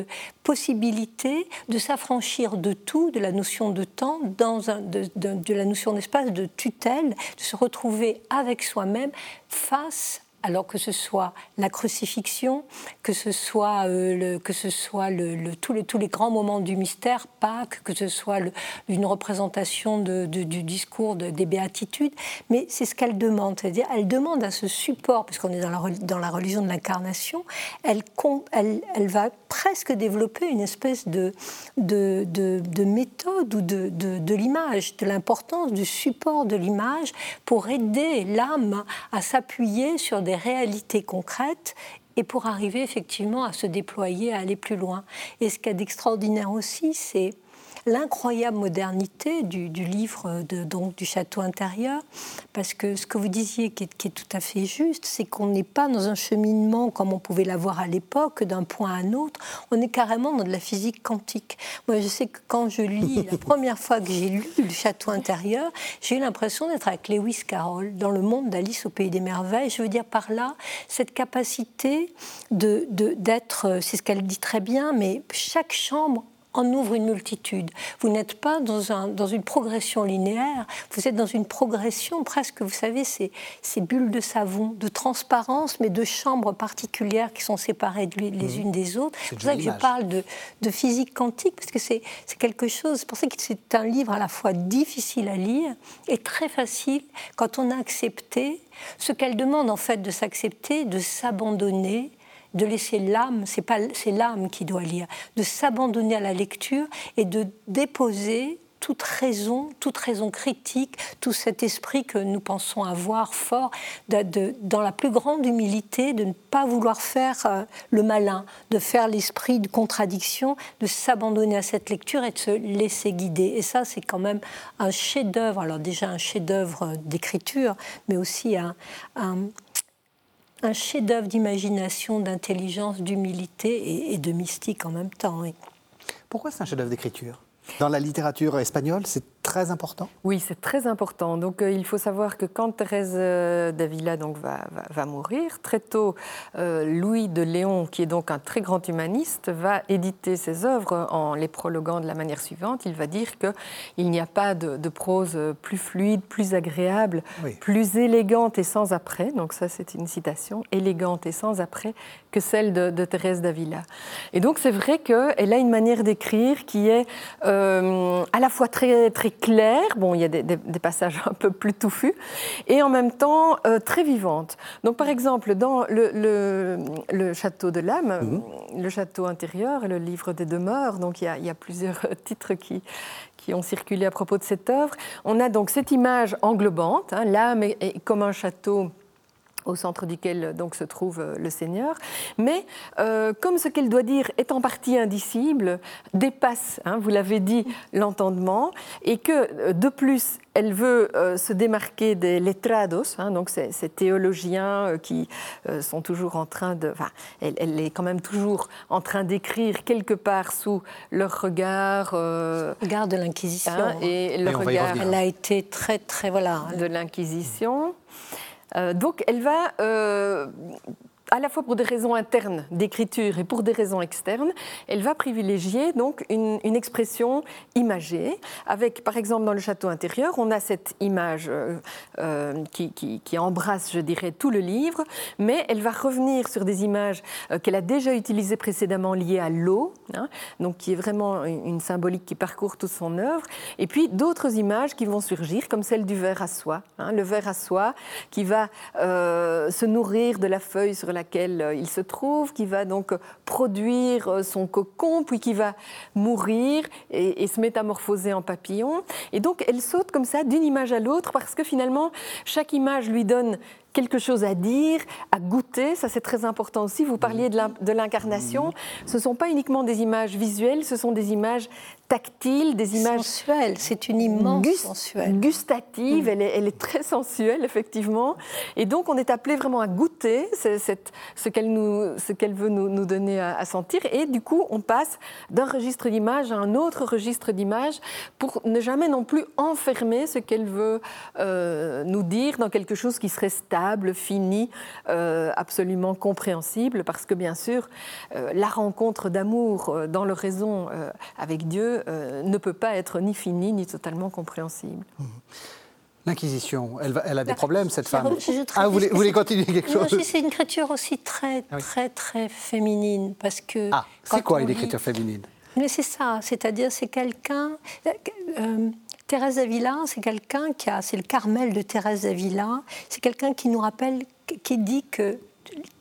possibilité de s'affranchir de tout, de la notion de temps, dans un, de, de la notion d'espace, de tutelle, de se retrouver avec soi-même face alors que ce soit la crucifixion, que ce soit, euh, que ce soit tous, les, tous, les, grands moments du mystère, Pâques, que ce soit une représentation du discours des béatitudes, mais c'est ce qu'elle demande, c'est-à-dire elle demande à ce support, puisqu'on est dans la, dans la religion de l'incarnation, elle, elle, va presque développer une espèce de, de, de méthode ou de, l'image, de l'importance du support de l'image pour aider l'âme à s'appuyer sur des réalités concrètes et pour arriver effectivement à se déployer, à aller plus loin. Et ce qu'il y a d'extraordinaire aussi, c'est l'incroyable modernité du, livre de, donc, du château intérieur, parce que ce que vous disiez qui est, tout à fait juste, c'est qu'on n'est pas dans un cheminement comme on pouvait l'avoir à l'époque, d'un point à un autre, on est carrément dans de la physique quantique. Moi, je sais que quand je lis, la première fois que j'ai lu le château intérieur, j'ai eu l'impression d'être avec Lewis Carroll dans le monde d'Alice au Pays des Merveilles. Je veux dire par là, cette capacité de, d'être, c'est ce qu'elle dit très bien, mais chaque chambre en ouvre une multitude. Vous n'êtes pas dans, un, dans, une progression linéaire, vous êtes dans une progression presque, vous savez, ces, ces bulles de savon, de transparence, mais de chambres particulières qui sont séparées les mmh. unes des autres. C'est pour ça que je parle de, de, physique quantique, parce que c'est quelque chose, c'est pour ça que c'est un livre à la fois difficile à lire et très facile quand on a accepté ce qu'elle demande en fait de s'accepter, de s'abandonner de laisser l'âme, c'est pas c'est l'âme qui doit lire, de s'abandonner à la lecture et de déposer toute raison, toute raison critique, tout cet esprit que nous pensons avoir fort, de, dans la plus grande humilité, de ne pas vouloir faire euh, le malin, de faire l'esprit de contradiction, de s'abandonner à cette lecture et de se laisser guider. Et ça, c'est quand même un chef-d'œuvre. Alors déjà un chef-d'œuvre d'écriture, mais aussi un chef-d'œuvre d'imagination, d'intelligence, d'humilité et, de mystique en même temps. Pourquoi c'est un chef-d'œuvre d'écriture? Dans la littérature espagnole, c'est très important Oui, c'est très important. Donc euh, il faut savoir que quand Thérèse euh, d'Avila donc, va, va, mourir, très tôt, euh, Louis de Léon, qui est donc un très grand humaniste, va éditer ses œuvres en les prologuant de la manière suivante. Il va dire qu'il n'y a pas de, prose plus fluide, plus agréable, plus élégante et sans après, donc ça c'est une citation, élégante et sans après, que celle de, Thérèse d'Avila. Et donc c'est vrai qu'elle a une manière d'écrire qui est à la fois très, très claire, bon, il y a des, passages un peu plus touffus, et en même temps euh, très vivante. Donc, par exemple, dans le, le, château de l'âme, mhm. le château intérieur le livre des demeures, donc il y a, il y a plusieurs titres qui, qui ont circulé à propos de cette œuvre. On a donc cette image englobante, hein, l'âme est comme un château au centre duquel donc se trouve euh, le Seigneur, mais euh, comme ce qu'elle doit dire est en partie indicible, dépasse, hein, vous l'avez dit, l'entendement, et que euh, de plus elle veut se démarquer des letrados, hein, donc ces, théologiens qui sont toujours en train de, enfin, elle, est quand même toujours en train d'écrire quelque part sous leur regard, regard de l'Inquisition, hein, et le regard, elle a été très très voilà. de l'Inquisition. Donc elle va à la fois pour des raisons internes d'écriture et pour des raisons externes, elle va privilégier donc une, expression imagée, avec par exemple dans le château intérieur, on a cette image euh, euh, qui, embrasse, je dirais, tout le livre, mais elle va revenir sur des images euh, qu'elle a déjà utilisées précédemment liées à l'eau, hein, donc qui est vraiment une, symbolique qui parcourt toute son œuvre, et puis d'autres images qui vont surgir, comme celle du verre à soie, hein, le verre à soie qui va se nourrir de la feuille sur la laquelle euh, il se trouve, qui va donc produire euh, son cocon, puis qui va mourir et, se métamorphoser en papillon. Et donc elle saute comme ça d'une image à l'autre parce que finalement chaque image lui donne quelque chose à dire, à goûter, ça c'est très important aussi. Vous parliez de l'incarnation. Ce ne sont pas uniquement des images visuelles, ce sont des images tactiles, des images sensuelles. C'est une immense sensuelle. gustative. Elle, est, elle, est, très sensuelle effectivement. Et donc on est appelé vraiment à goûter cette, ce qu'elle nous, ce qu'elle veut nous, nous donner à, sentir. Et du coup on passe d'un registre d'image à un autre registre d'image pour ne jamais non plus enfermer ce qu'elle veut euh, nous dire dans quelque chose qui serait stable fini, euh, absolument compréhensible, parce que bien sûr, euh, la rencontre d'amour dans le raison avec Dieu ne peut pas être ni finie ni totalement compréhensible. Mmh. L'Inquisition, elle, elle, a des problèmes, cette femme. Ah, vous voulez, vous voulez, continuer quelque chose C'est une écriture aussi très, ah très, très féminine. Parce que ah, c'est quoi une écriture féminine? Mais c'est ça, c'est-à-dire c'est quelqu'un. Thérèse d'Avila, c'est quelqu'un qui a, c'est le Carmel de Thérèse d'Avila, c'est quelqu'un qui nous rappelle, qui dit que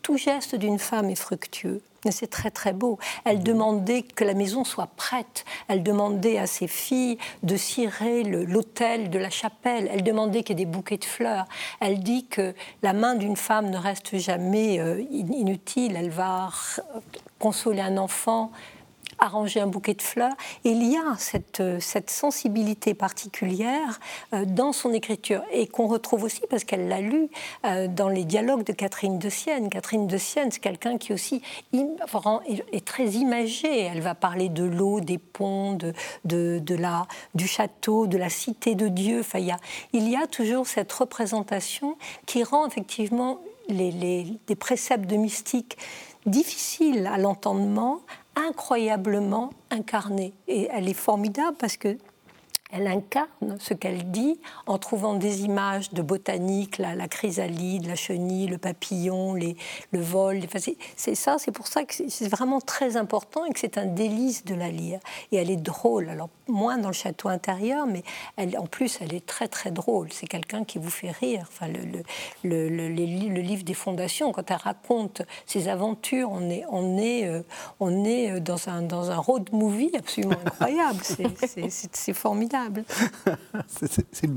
tout geste d'une femme est fructueux. C'est très très beau. Elle demandait que la maison soit prête. Elle demandait à ses filles de cirer l'autel de la chapelle. Elle demandait qu'il y ait des bouquets de fleurs. Elle dit que la main d'une femme ne reste jamais euh, inutile. Elle va consoler un enfant arranger un bouquet de fleurs. il y a cette, euh, cette sensibilité particulière euh, dans son écriture et qu'on retrouve aussi parce qu'elle l'a lu euh, dans les dialogues de Catherine de Sienne. Catherine de Sienne, c'est quelqu'un qui aussi est très imagé. Elle va parler de l'eau, des ponts, de, de, la, du château, de la cité de Dieu. Enfin, il, y a, il y a toujours cette représentation qui rend effectivement les, les, préceptes de mystique difficiles à l'entendement, incroyablement incarnée. Et elle est formidable parce que elle incarne ce qu'elle dit en trouvant des images de botanique, la, chrysalide, la chenille, le papillon, le vol. c'est ça, c'est pour ça que c'est vraiment très important et que c'est un délice de la lire. Et elle est drôle, alors moins dans le château intérieur, mais elle, en plus elle est très très drôle. C'est quelqu'un qui vous fait rire. Enfin, le, le, le, le, livre des fondations, quand elle raconte ses aventures, on est, on est, euh, on est dans, un, dans un road movie absolument incroyable. C'est formidable. c'est une,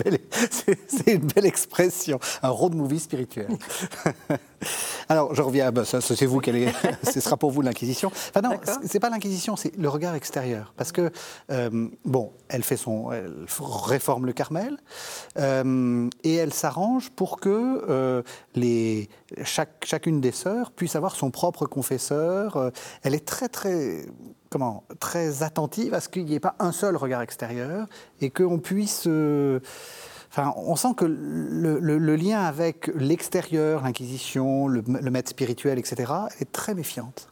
une belle expression, un road movie spirituel. Alors, je reviens, bah, c'est vous, est, ce sera pour vous l'Inquisition. Enfin non, c'est pas l'Inquisition, c'est le regard extérieur. Parce que, euh, bon, elle fait son, elle réforme le Carmel, euh, et elle s'arrange pour que euh, les, chaque, chacune des sœurs puisse avoir son propre confesseur. Elle est très, très comment, très attentive à ce qu'il n'y ait pas un seul regard extérieur et qu'on puisse... Euh, on sent que le, lien avec l'extérieur, l'Inquisition, le, le, maître spirituel, etc., est très méfiante.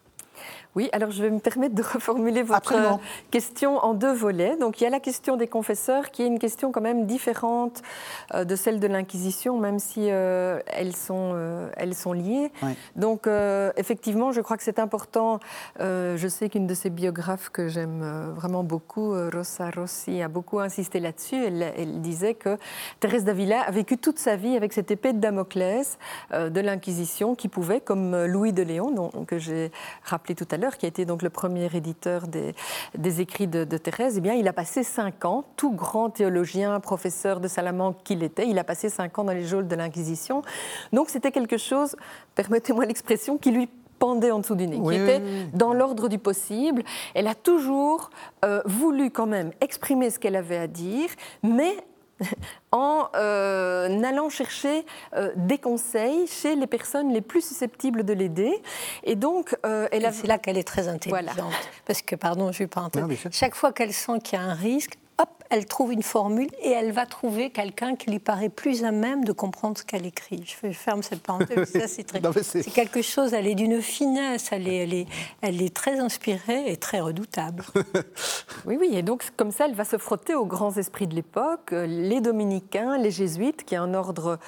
Oui, alors je vais me permettre de reformuler votre question en deux volets. Donc il y a la question des confesseurs qui est une question quand même différente euh, de celle de l'Inquisition, même si euh, elles, sont, euh, elles sont liées. Donc effectivement, je crois que c'est important. je sais qu'une de ces biographes que j'aime vraiment beaucoup, Rosa Rossi, a beaucoup insisté là-dessus. Elle, elle, disait que Thérèse d'Avila a vécu toute sa vie avec cette épée de Damoclès de l'Inquisition qui pouvait, comme Louis de Léon, dont, que j'ai rappelé tout à l'heure, qui a été donc le premier éditeur des, des écrits de, Thérèse, eh bien, il a passé cinq ans, tout grand théologien, professeur de Salamanque qu'il était, il a passé cinq ans dans les geôles de l'Inquisition. Donc c'était quelque chose, permettez-moi l'expression, qui lui pendait en dessous du nez, qui était dans l'ordre du possible. Elle a toujours euh, voulu quand même exprimer ce qu'elle avait à dire, mais en euh, allant chercher euh, des conseils chez les personnes les plus susceptibles de l'aider. Et donc, euh, elle a... c'est là qu'elle est très intelligente. Parce que, pardon, je ne vais pas chaque fois qu'elle sent qu'il y a un risque, elle trouve une formule et elle va trouver quelqu'un qui lui paraît plus à même de comprendre ce qu'elle écrit. Je ferme cette parenthèse. c'est, quelque chose, elle est d'une finesse, elle est, elle, est, elle est très inspirée et très redoutable. oui, oui, et donc comme ça, elle va se frotter aux grands esprits de l'époque, les dominicains, les jésuites, qui est un ordre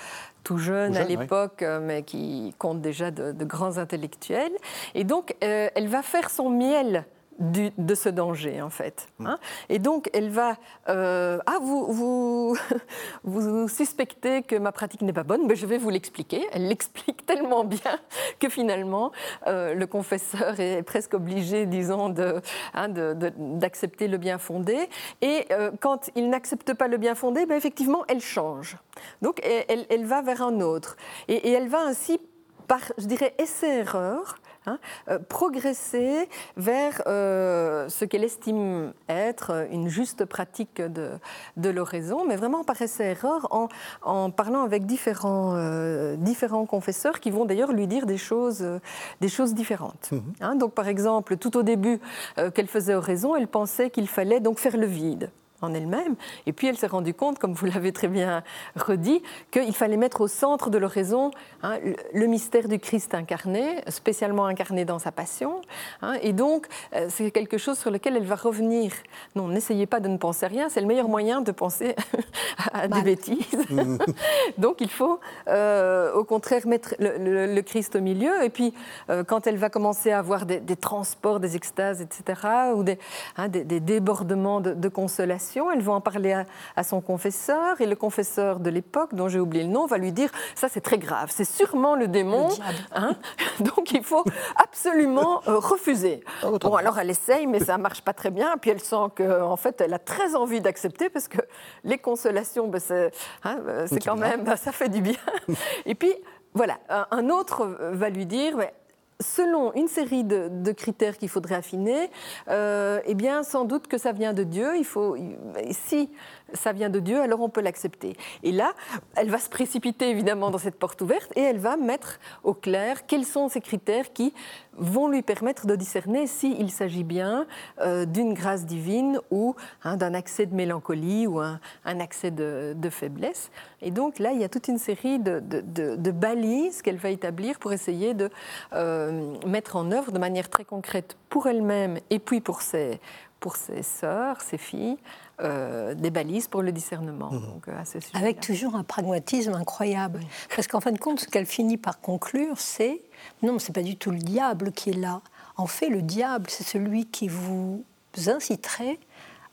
tout jeune, à l'époque, euh, mais qui compte déjà de, grands intellectuels. Et donc, euh, elle va faire son miel de ce danger, en fait. Mm. Hein. et donc, elle va... Euh, ah, vous, vous, vous, suspectez que ma pratique n'est pas bonne, mais je vais vous l'expliquer. Elle l'explique tellement bien que finalement, euh, le confesseur est presque obligé, disons, hein, d'accepter le bien fondé. Et euh, quand il n'accepte pas le bien fondé, ben, effectivement, elle change. Donc, elle, elle, va vers un autre. Et, et elle va ainsi, par, je dirais, essai-erreur, Hein, euh, progresser vers euh, ce qu'elle estime être une juste pratique de, de l'oraison, mais vraiment par essai-erreur en, en, parlant avec différents, euh, différents confesseurs qui vont d'ailleurs lui dire des choses, des choses différentes. Mhm. Hein, donc par exemple, tout au début qu'elle faisait oraison, elle pensait qu'il fallait donc faire le vide en elle-même. Et puis elle s'est rendue compte, comme vous l'avez très bien redit, qu'il fallait mettre au centre de l'oraison hein, le mystère du Christ incarné, spécialement incarné dans sa passion. Hein. et donc, euh, c'est quelque chose sur lequel elle va revenir. Non, n'essayez pas de ne penser à rien, c'est le meilleur moyen de penser à des bêtises. donc il faut, euh, au contraire, mettre le, Christ au milieu. Et puis, euh, quand elle va commencer à avoir des, transports, des extases, etc., ou des, hein, des, débordements de consolation, elle va en parler à, son confesseur, et le confesseur de l'époque, dont j'ai oublié le nom, va lui dire ça c'est très grave, c'est sûrement le démon, hein. donc il faut absolument euh, refuser. Ah, bon alors elle essaye, mais ça marche pas très bien, puis elle sent qu'en en fait elle a très envie d'accepter parce que les consolations, ben, hein, euh, c'est quand même, ben, ça fait du bien. et puis voilà, un autre va lui dire, selon une série de, critères qu'il faudrait affiner, euh, eh bien, sans doute que ça vient de Dieu. Il faut, si ça vient de Dieu, alors on peut l'accepter. Et là, elle va se précipiter évidemment dans cette porte ouverte et elle va mettre au clair quels sont ces critères qui vont lui permettre de discerner s'il s'agit bien euh, d'une grâce divine ou hein, d'un accès de mélancolie ou un, accès de, faiblesse. Et donc là, il y a toute une série de, balises qu'elle va établir pour essayer de euh, mettre en œuvre de manière très concrète pour elle-même et puis pour ses, pour ses sœurs, ses filles, euh, des balises pour le discernement. Mmh. Euh, Avec toujours un pragmatisme incroyable. Parce qu'en fin de compte, ce qu'elle finit par conclure, c'est non, c'est pas du tout le diable qui est là. En fait, le diable, c'est celui qui vous inciterait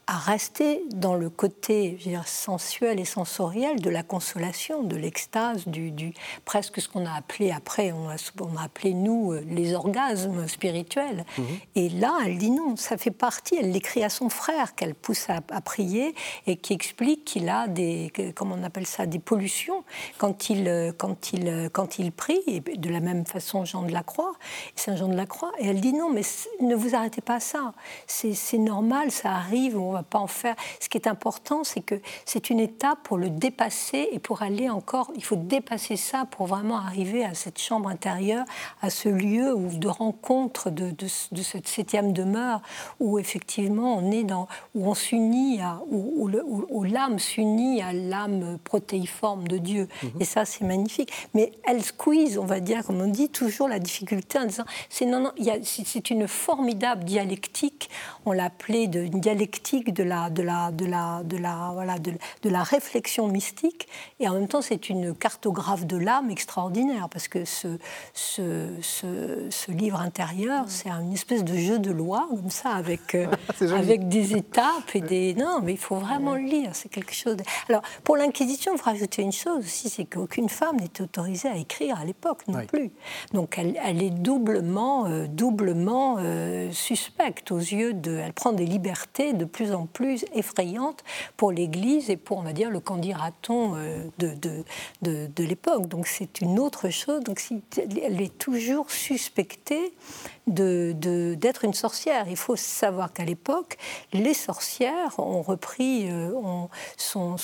à rester dans le côté sensuel et sensoriel de la consolation, de l'extase, du, du, presque ce qu'on a appelé après, on a, on a, appelé nous euh, les orgasmes spirituels. Mhm. Et là, elle dit non, ça fait partie, elle l'écrit à son frère qu'elle pousse à, prier et qui explique qu'il a des, comment on appelle ça, des pollutions quand il, euh, quand il, euh, quand il prie, et de la même façon Jean de la Croix, Saint Jean de la Croix. Et elle dit non, mais ne vous arrêtez pas à ça, c'est normal, ça arrive, on va pas en faire. Ce qui est important, c'est que c'est une étape pour le dépasser et pour aller encore. Il faut dépasser ça pour vraiment arriver à cette chambre intérieure, à ce lieu où, de rencontre de, de, cette septième demeure où effectivement on est dans, où on s'unit, où, où l'âme s'unit à l'âme protéiforme de Dieu. Mhm. Et ça, c'est magnifique. Mais elle squeeze, on va dire, comme on dit, toujours la difficulté en disant c'est non, non, c'est une formidable dialectique. On l'appelait de, une dialectique de la, de la, de la, de la, voilà, de, la réflexion mystique. Et en même temps, c'est une cartographe de l'âme extraordinaire, parce que ce, ce, ce, livre intérieur, c'est une espèce de jeu de loi, comme ça, avec, euh, avec des étapes et des. Non, mais il faut vraiment le lire, c'est quelque chose. Alors, pour l'Inquisition, il faut rajouter une chose aussi, c'est qu'aucune femme n'est autorisée à écrire à l'époque non plus. Donc, elle, elle est doublement, euh, doublement euh, suspecte aux yeux de. Elle prend des libertés de plus en plus plus effrayante pour l'Église et pour, on va dire, le candidaton euh, de, de, de, de l'époque. Donc c'est une autre chose. Donc elle est toujours suspectée d'être une sorcière. Il faut savoir qu'à l'époque, les sorcières ont repris, euh, son,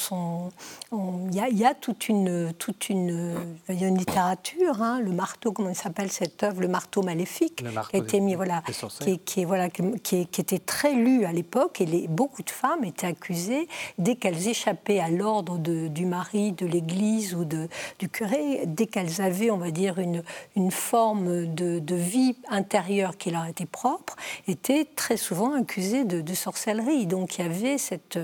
il y, a toute une, toute une, une littérature, hein, le marteau, comment il s'appelle cette œuvre, le marteau maléfique, qui a été mis, voilà, qui, qui, voilà, qui, qui, était très lu à l'époque, et les, beaucoup de femmes étaient accusées dès qu'elles échappaient à l'ordre du mari, de l'Église ou de, du curé, dès qu'elles avaient, on va dire, une, une forme de, de, vie intérieure qui leur était propre, étaient très souvent accusées de, de sorcellerie. Donc il y avait cette,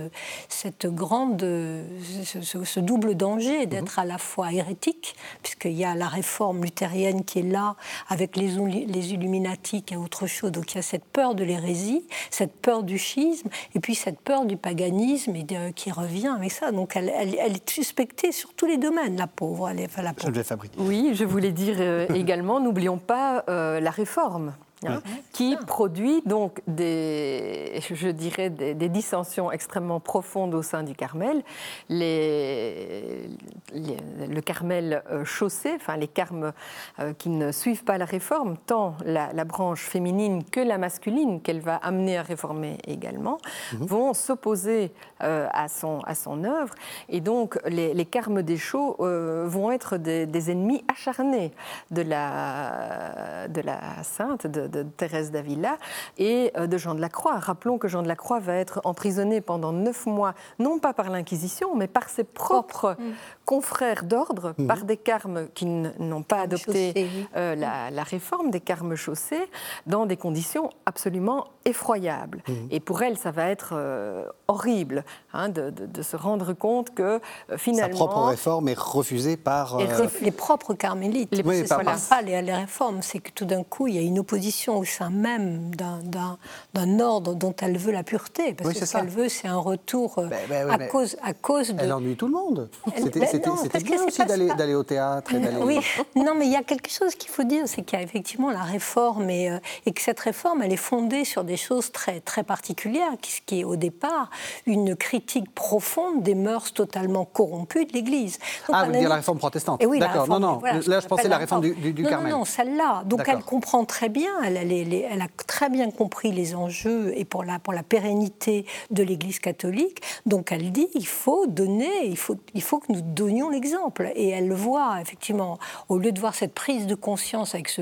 cette grande, ce, double danger d'être à la fois hérétique, puisqu'il y a la réforme luthérienne qui est là, avec les, les Illuminati et autre chose. Donc il y a cette peur de l'hérésie, cette peur du schisme, et puis cette peur du paganisme et qui revient avec ça. Donc elle, elle, est suspectée sur tous les domaines, la pauvre. Elle est, la pauvre. Oui, je voulais dire euh, également, n'oublions pas euh, la réforme. Hein, qui produit donc des, je dirais, des, dissensions extrêmement profondes au sein du Carmel. Les, le Carmel euh, chaussé, enfin les carmes euh, qui ne suivent pas la réforme, tant la, branche féminine que la masculine qu'elle va amener à réformer également, mhm. vont s'opposer euh, à, son, à son œuvre. Et donc les, les carmes des chauds vont être des, des, ennemis acharnés de la, de la sainte, de, de Thérèse d'Avila et euh, de Jean de la Croix. Rappelons que Jean de la Croix va être emprisonné pendant neuf mois, non pas par l'Inquisition, mais par ses propres mm. confrères d'ordre, mm. par des carmes qui n'ont pas adopté euh, la, réforme, des carmes chaussés, dans des conditions absolument effroyables. Mm. Et pour elle, ça va être euh, horrible hein, de, se rendre compte que finalement... Sa propre réforme est refusée par... Les propres carmélites. Les, oui, pas, pas les, les réformes, c'est que tout d'un coup, il y a une opposition au sein même d'un ordre dont elle veut la pureté. Parce que ce qu'elle veut, c'est un retour euh, ben, ben à, cause, à cause de... Elle ennuie tout le monde. C'était ben bien aussi d'aller au théâtre. oui, non, mais il y a quelque chose qu'il faut dire, c'est qu'il y a effectivement la réforme et, euh, et, que cette réforme, elle est fondée sur des choses très, très particulières, qui, qui est au départ une critique profonde des mœurs totalement corrompues de l'Église. ah, vous dire la réforme protestante oui, D'accord, non, non, là je pensais la réforme du, du, Carmel. Non, non, celle-là. Donc elle comprend très bien, elle, elle elle a très bien compris les enjeux et pour la, pour la pérennité de l'Église catholique. Donc elle dit il faut donner, il faut, il faut que nous donnions l'exemple. Et elle le voit, effectivement, au lieu de voir cette prise de conscience avec ce,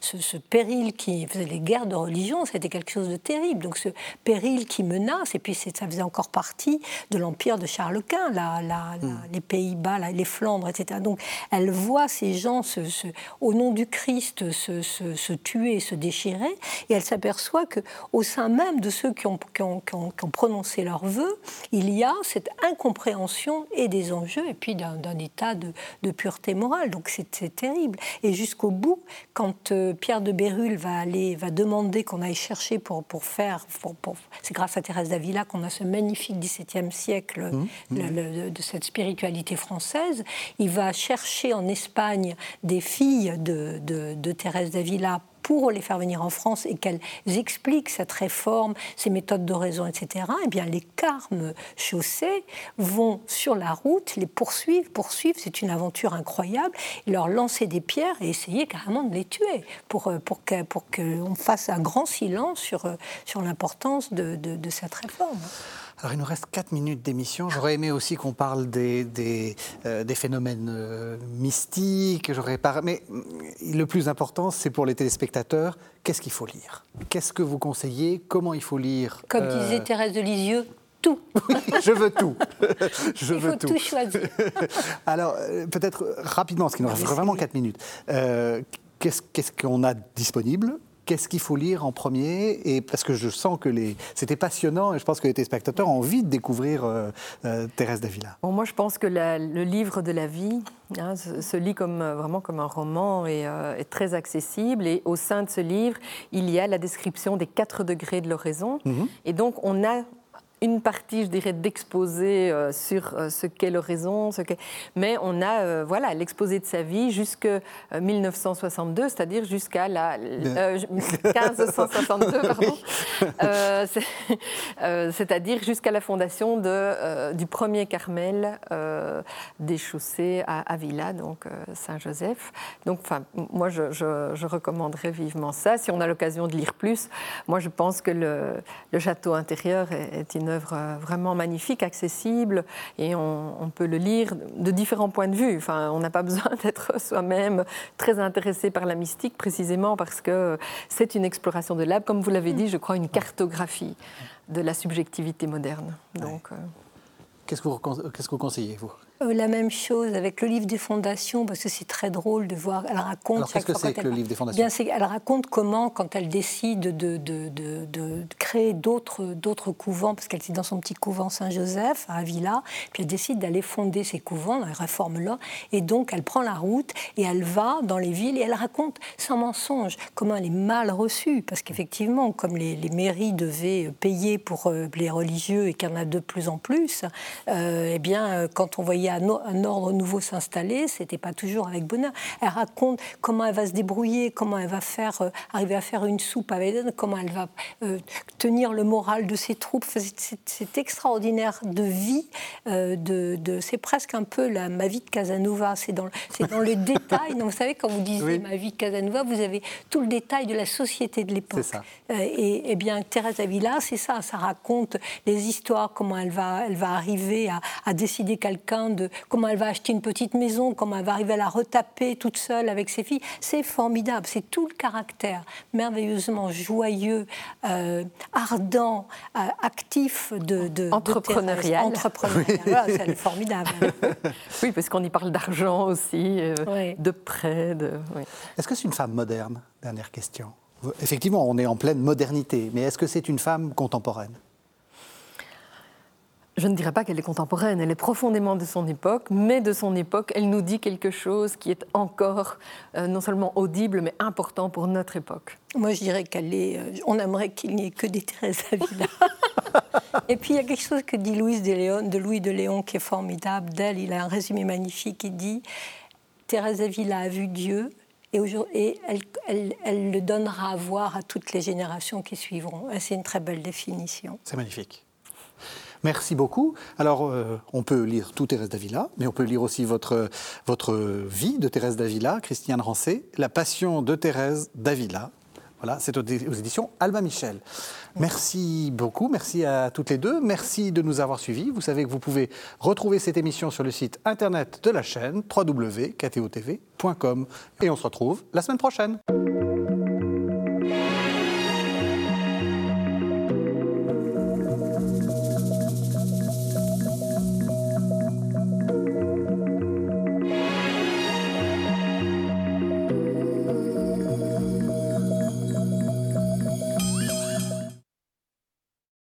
ce, péril qui faisait les guerres de religion, c'était quelque chose de terrible. Donc ce péril qui menace, et puis ça faisait encore partie de l'empire de Charles Quint, la, hmm. les Pays-Bas, les Flandres, etc. Donc elle voit ces gens, au nom du Christ, se, tuer, se déchirer, et elle s'aperçoit que au sein même de ceux qui ont, prononcé leurs vœux, il y a cette incompréhension et des enjeux, et puis d'un état de, pureté morale. Donc c'est terrible. Et jusqu'au bout, quand euh, Pierre de Bérulle va aller, va demander qu'on aille chercher pour, pour faire, c'est grâce à Thérèse d'Avila qu'on a ce magnifique XVIIe siècle mmh, mmh. de cette spiritualité française. Il va chercher en Espagne des filles de, de, de Thérèse d'Avila pour les faire venir en France et qu'elles expliquent cette réforme, ces méthodes d'oraison, etc., eh bien, les carmes chaussés vont sur la route, les poursuivre, poursuivre, c'est une aventure incroyable, et leur lancer des pierres et essayer carrément de les tuer pour, euh, pour qu'on pour fasse un grand silence sur, euh, sur l'importance de, de cette réforme. Alors il nous reste 4 minutes d'émission. J'aurais aimé aussi qu'on parle des, des, euh, phénomènes euh, mystiques. J'aurais pas... Mais mm, le plus important, c'est pour les téléspectateurs, qu'est-ce qu'il faut lire? Qu'est-ce que vous conseillez? Comment il faut lire? Comme euh, disait Thérèse de Lisieux, tout. je veux tout. je il faut tout. choisir. Alors, peut-être rapidement, parce qu'il nous reste vraiment 4 minutes. Qu'est-ce qu'on a disponible? Qu'est-ce qu'il faut lire en premier Et parce que je sens que les... c'était passionnant et je pense que les téléspectateurs ont envie de découvrir euh, euh, Thérèse d'Avila. Bon, moi, je pense que le livre de la vie hein, se, lit comme, euh, vraiment comme un roman et est très accessible. Et au sein de ce livre, il y a la description des quatre degrés de l'oraison. Mhm. Et donc, on a une partie, je dirais, d'exposé euh, sur euh, ce qu'est l'oraison, ce qu'est... mais on a euh, voilà l'exposé de sa vie jusqu'à 1962, c'est-à-dire jusqu'à la 1562, pardon, c'est-à-dire jusqu'à la fondation de, du premier Carmel des chaussées à Avila, donc Saint-Joseph. Donc, enfin, moi, je, je, recommanderais vivement ça. Si on a l'occasion de lire plus, moi, je pense que le, le château intérieur est, est une une œuvre euh, vraiment magnifique, accessible, et on, peut le lire de différents points de vue. Enfin, on n'a pas besoin d'être soi-même très intéressé par la mystique, précisément parce que c'est une exploration de l'âme, comme vous l'avez dit, je crois, une cartographie de la subjectivité moderne. Donc, euh, Qu'est-ce que vous conseillez, vous? Euh, la même chose avec le livre des fondations, parce que c'est très drôle de voir. Elle raconte. Alors, qu'est-ce que c'est que le livre des fondations Bien, Elle raconte comment, quand elle décide de, de, de, créer d'autres, d'autres couvents, parce qu'elle était dans son petit couvent Saint-Joseph à Avila, puis elle décide d'aller fonder ses couvents, elle réforme là, et donc elle prend la route et elle va dans les villes et elle raconte sans mensonge comment elle est mal reçue, parce qu'effectivement, comme les, mairies devaient payer pour euh, les religieux et qu'il y en a de plus en plus, euh, eh bien, quand on voyait un, ordre nouveau s'installer, c'était pas toujours avec bonheur. Elle raconte comment elle va se débrouiller, comment elle va faire, euh, arriver à faire une soupe avec elle, comment elle va euh, tenir le moral de ses troupes. C'est extraordinaire de vie. Euh, de, c'est presque un peu la, ma vie de Casanova. C'est dans, dans le détail. vous savez, quand vous disiez ma vie de Casanova, vous avez tout le détail de la société de l'époque. et, et, bien, Thérèse Avila, c'est ça. Ça raconte les histoires, comment elle va, elle va arriver à, à décider quelqu'un comment elle va acheter une petite maison, comment elle va arriver à la retaper toute seule avec ses filles. C'est formidable, c'est tout le caractère merveilleusement joyeux, euh, ardent, euh, actif de, de entrepreneurial. c'est formidable. oui, parce qu'on y parle d'argent aussi, euh, de prêt. De... Est-ce que c'est une femme moderne? Dernière question. Effectivement, on est en pleine modernité, mais est-ce que c'est une femme contemporaine? Je ne dirais pas qu'elle est contemporaine, elle est profondément de son époque, mais de son époque, elle nous dit quelque chose qui est encore euh, non seulement audible, mais important pour notre époque. Moi, je dirais qu'elle est. Euh, on aimerait qu'il n'y ait que des Thérèse Avila. Et puis, il y a quelque chose que dit Louise de, Léon, de Louis de Léon qui est formidable. D'elle, il a un résumé magnifique. Il dit Thérèse Avila a vu Dieu, et, et elle, elle, elle, le donnera à voir à toutes les générations qui suivront. C'est une très belle définition. C'est magnifique. Merci beaucoup. Alors, euh, on peut lire tout Thérèse d'Avila, mais on peut lire aussi votre, votre vie de Thérèse d'Avila, Christiane Rancé, La Passion de Thérèse d'Avila. Voilà, c'est aux, éditions Alba Michel. Merci beaucoup, merci à toutes les deux, merci de nous avoir suivis. Vous savez que vous pouvez retrouver cette émission sur le site internet de la chaîne www.ktotv.com et on se retrouve la semaine prochaine.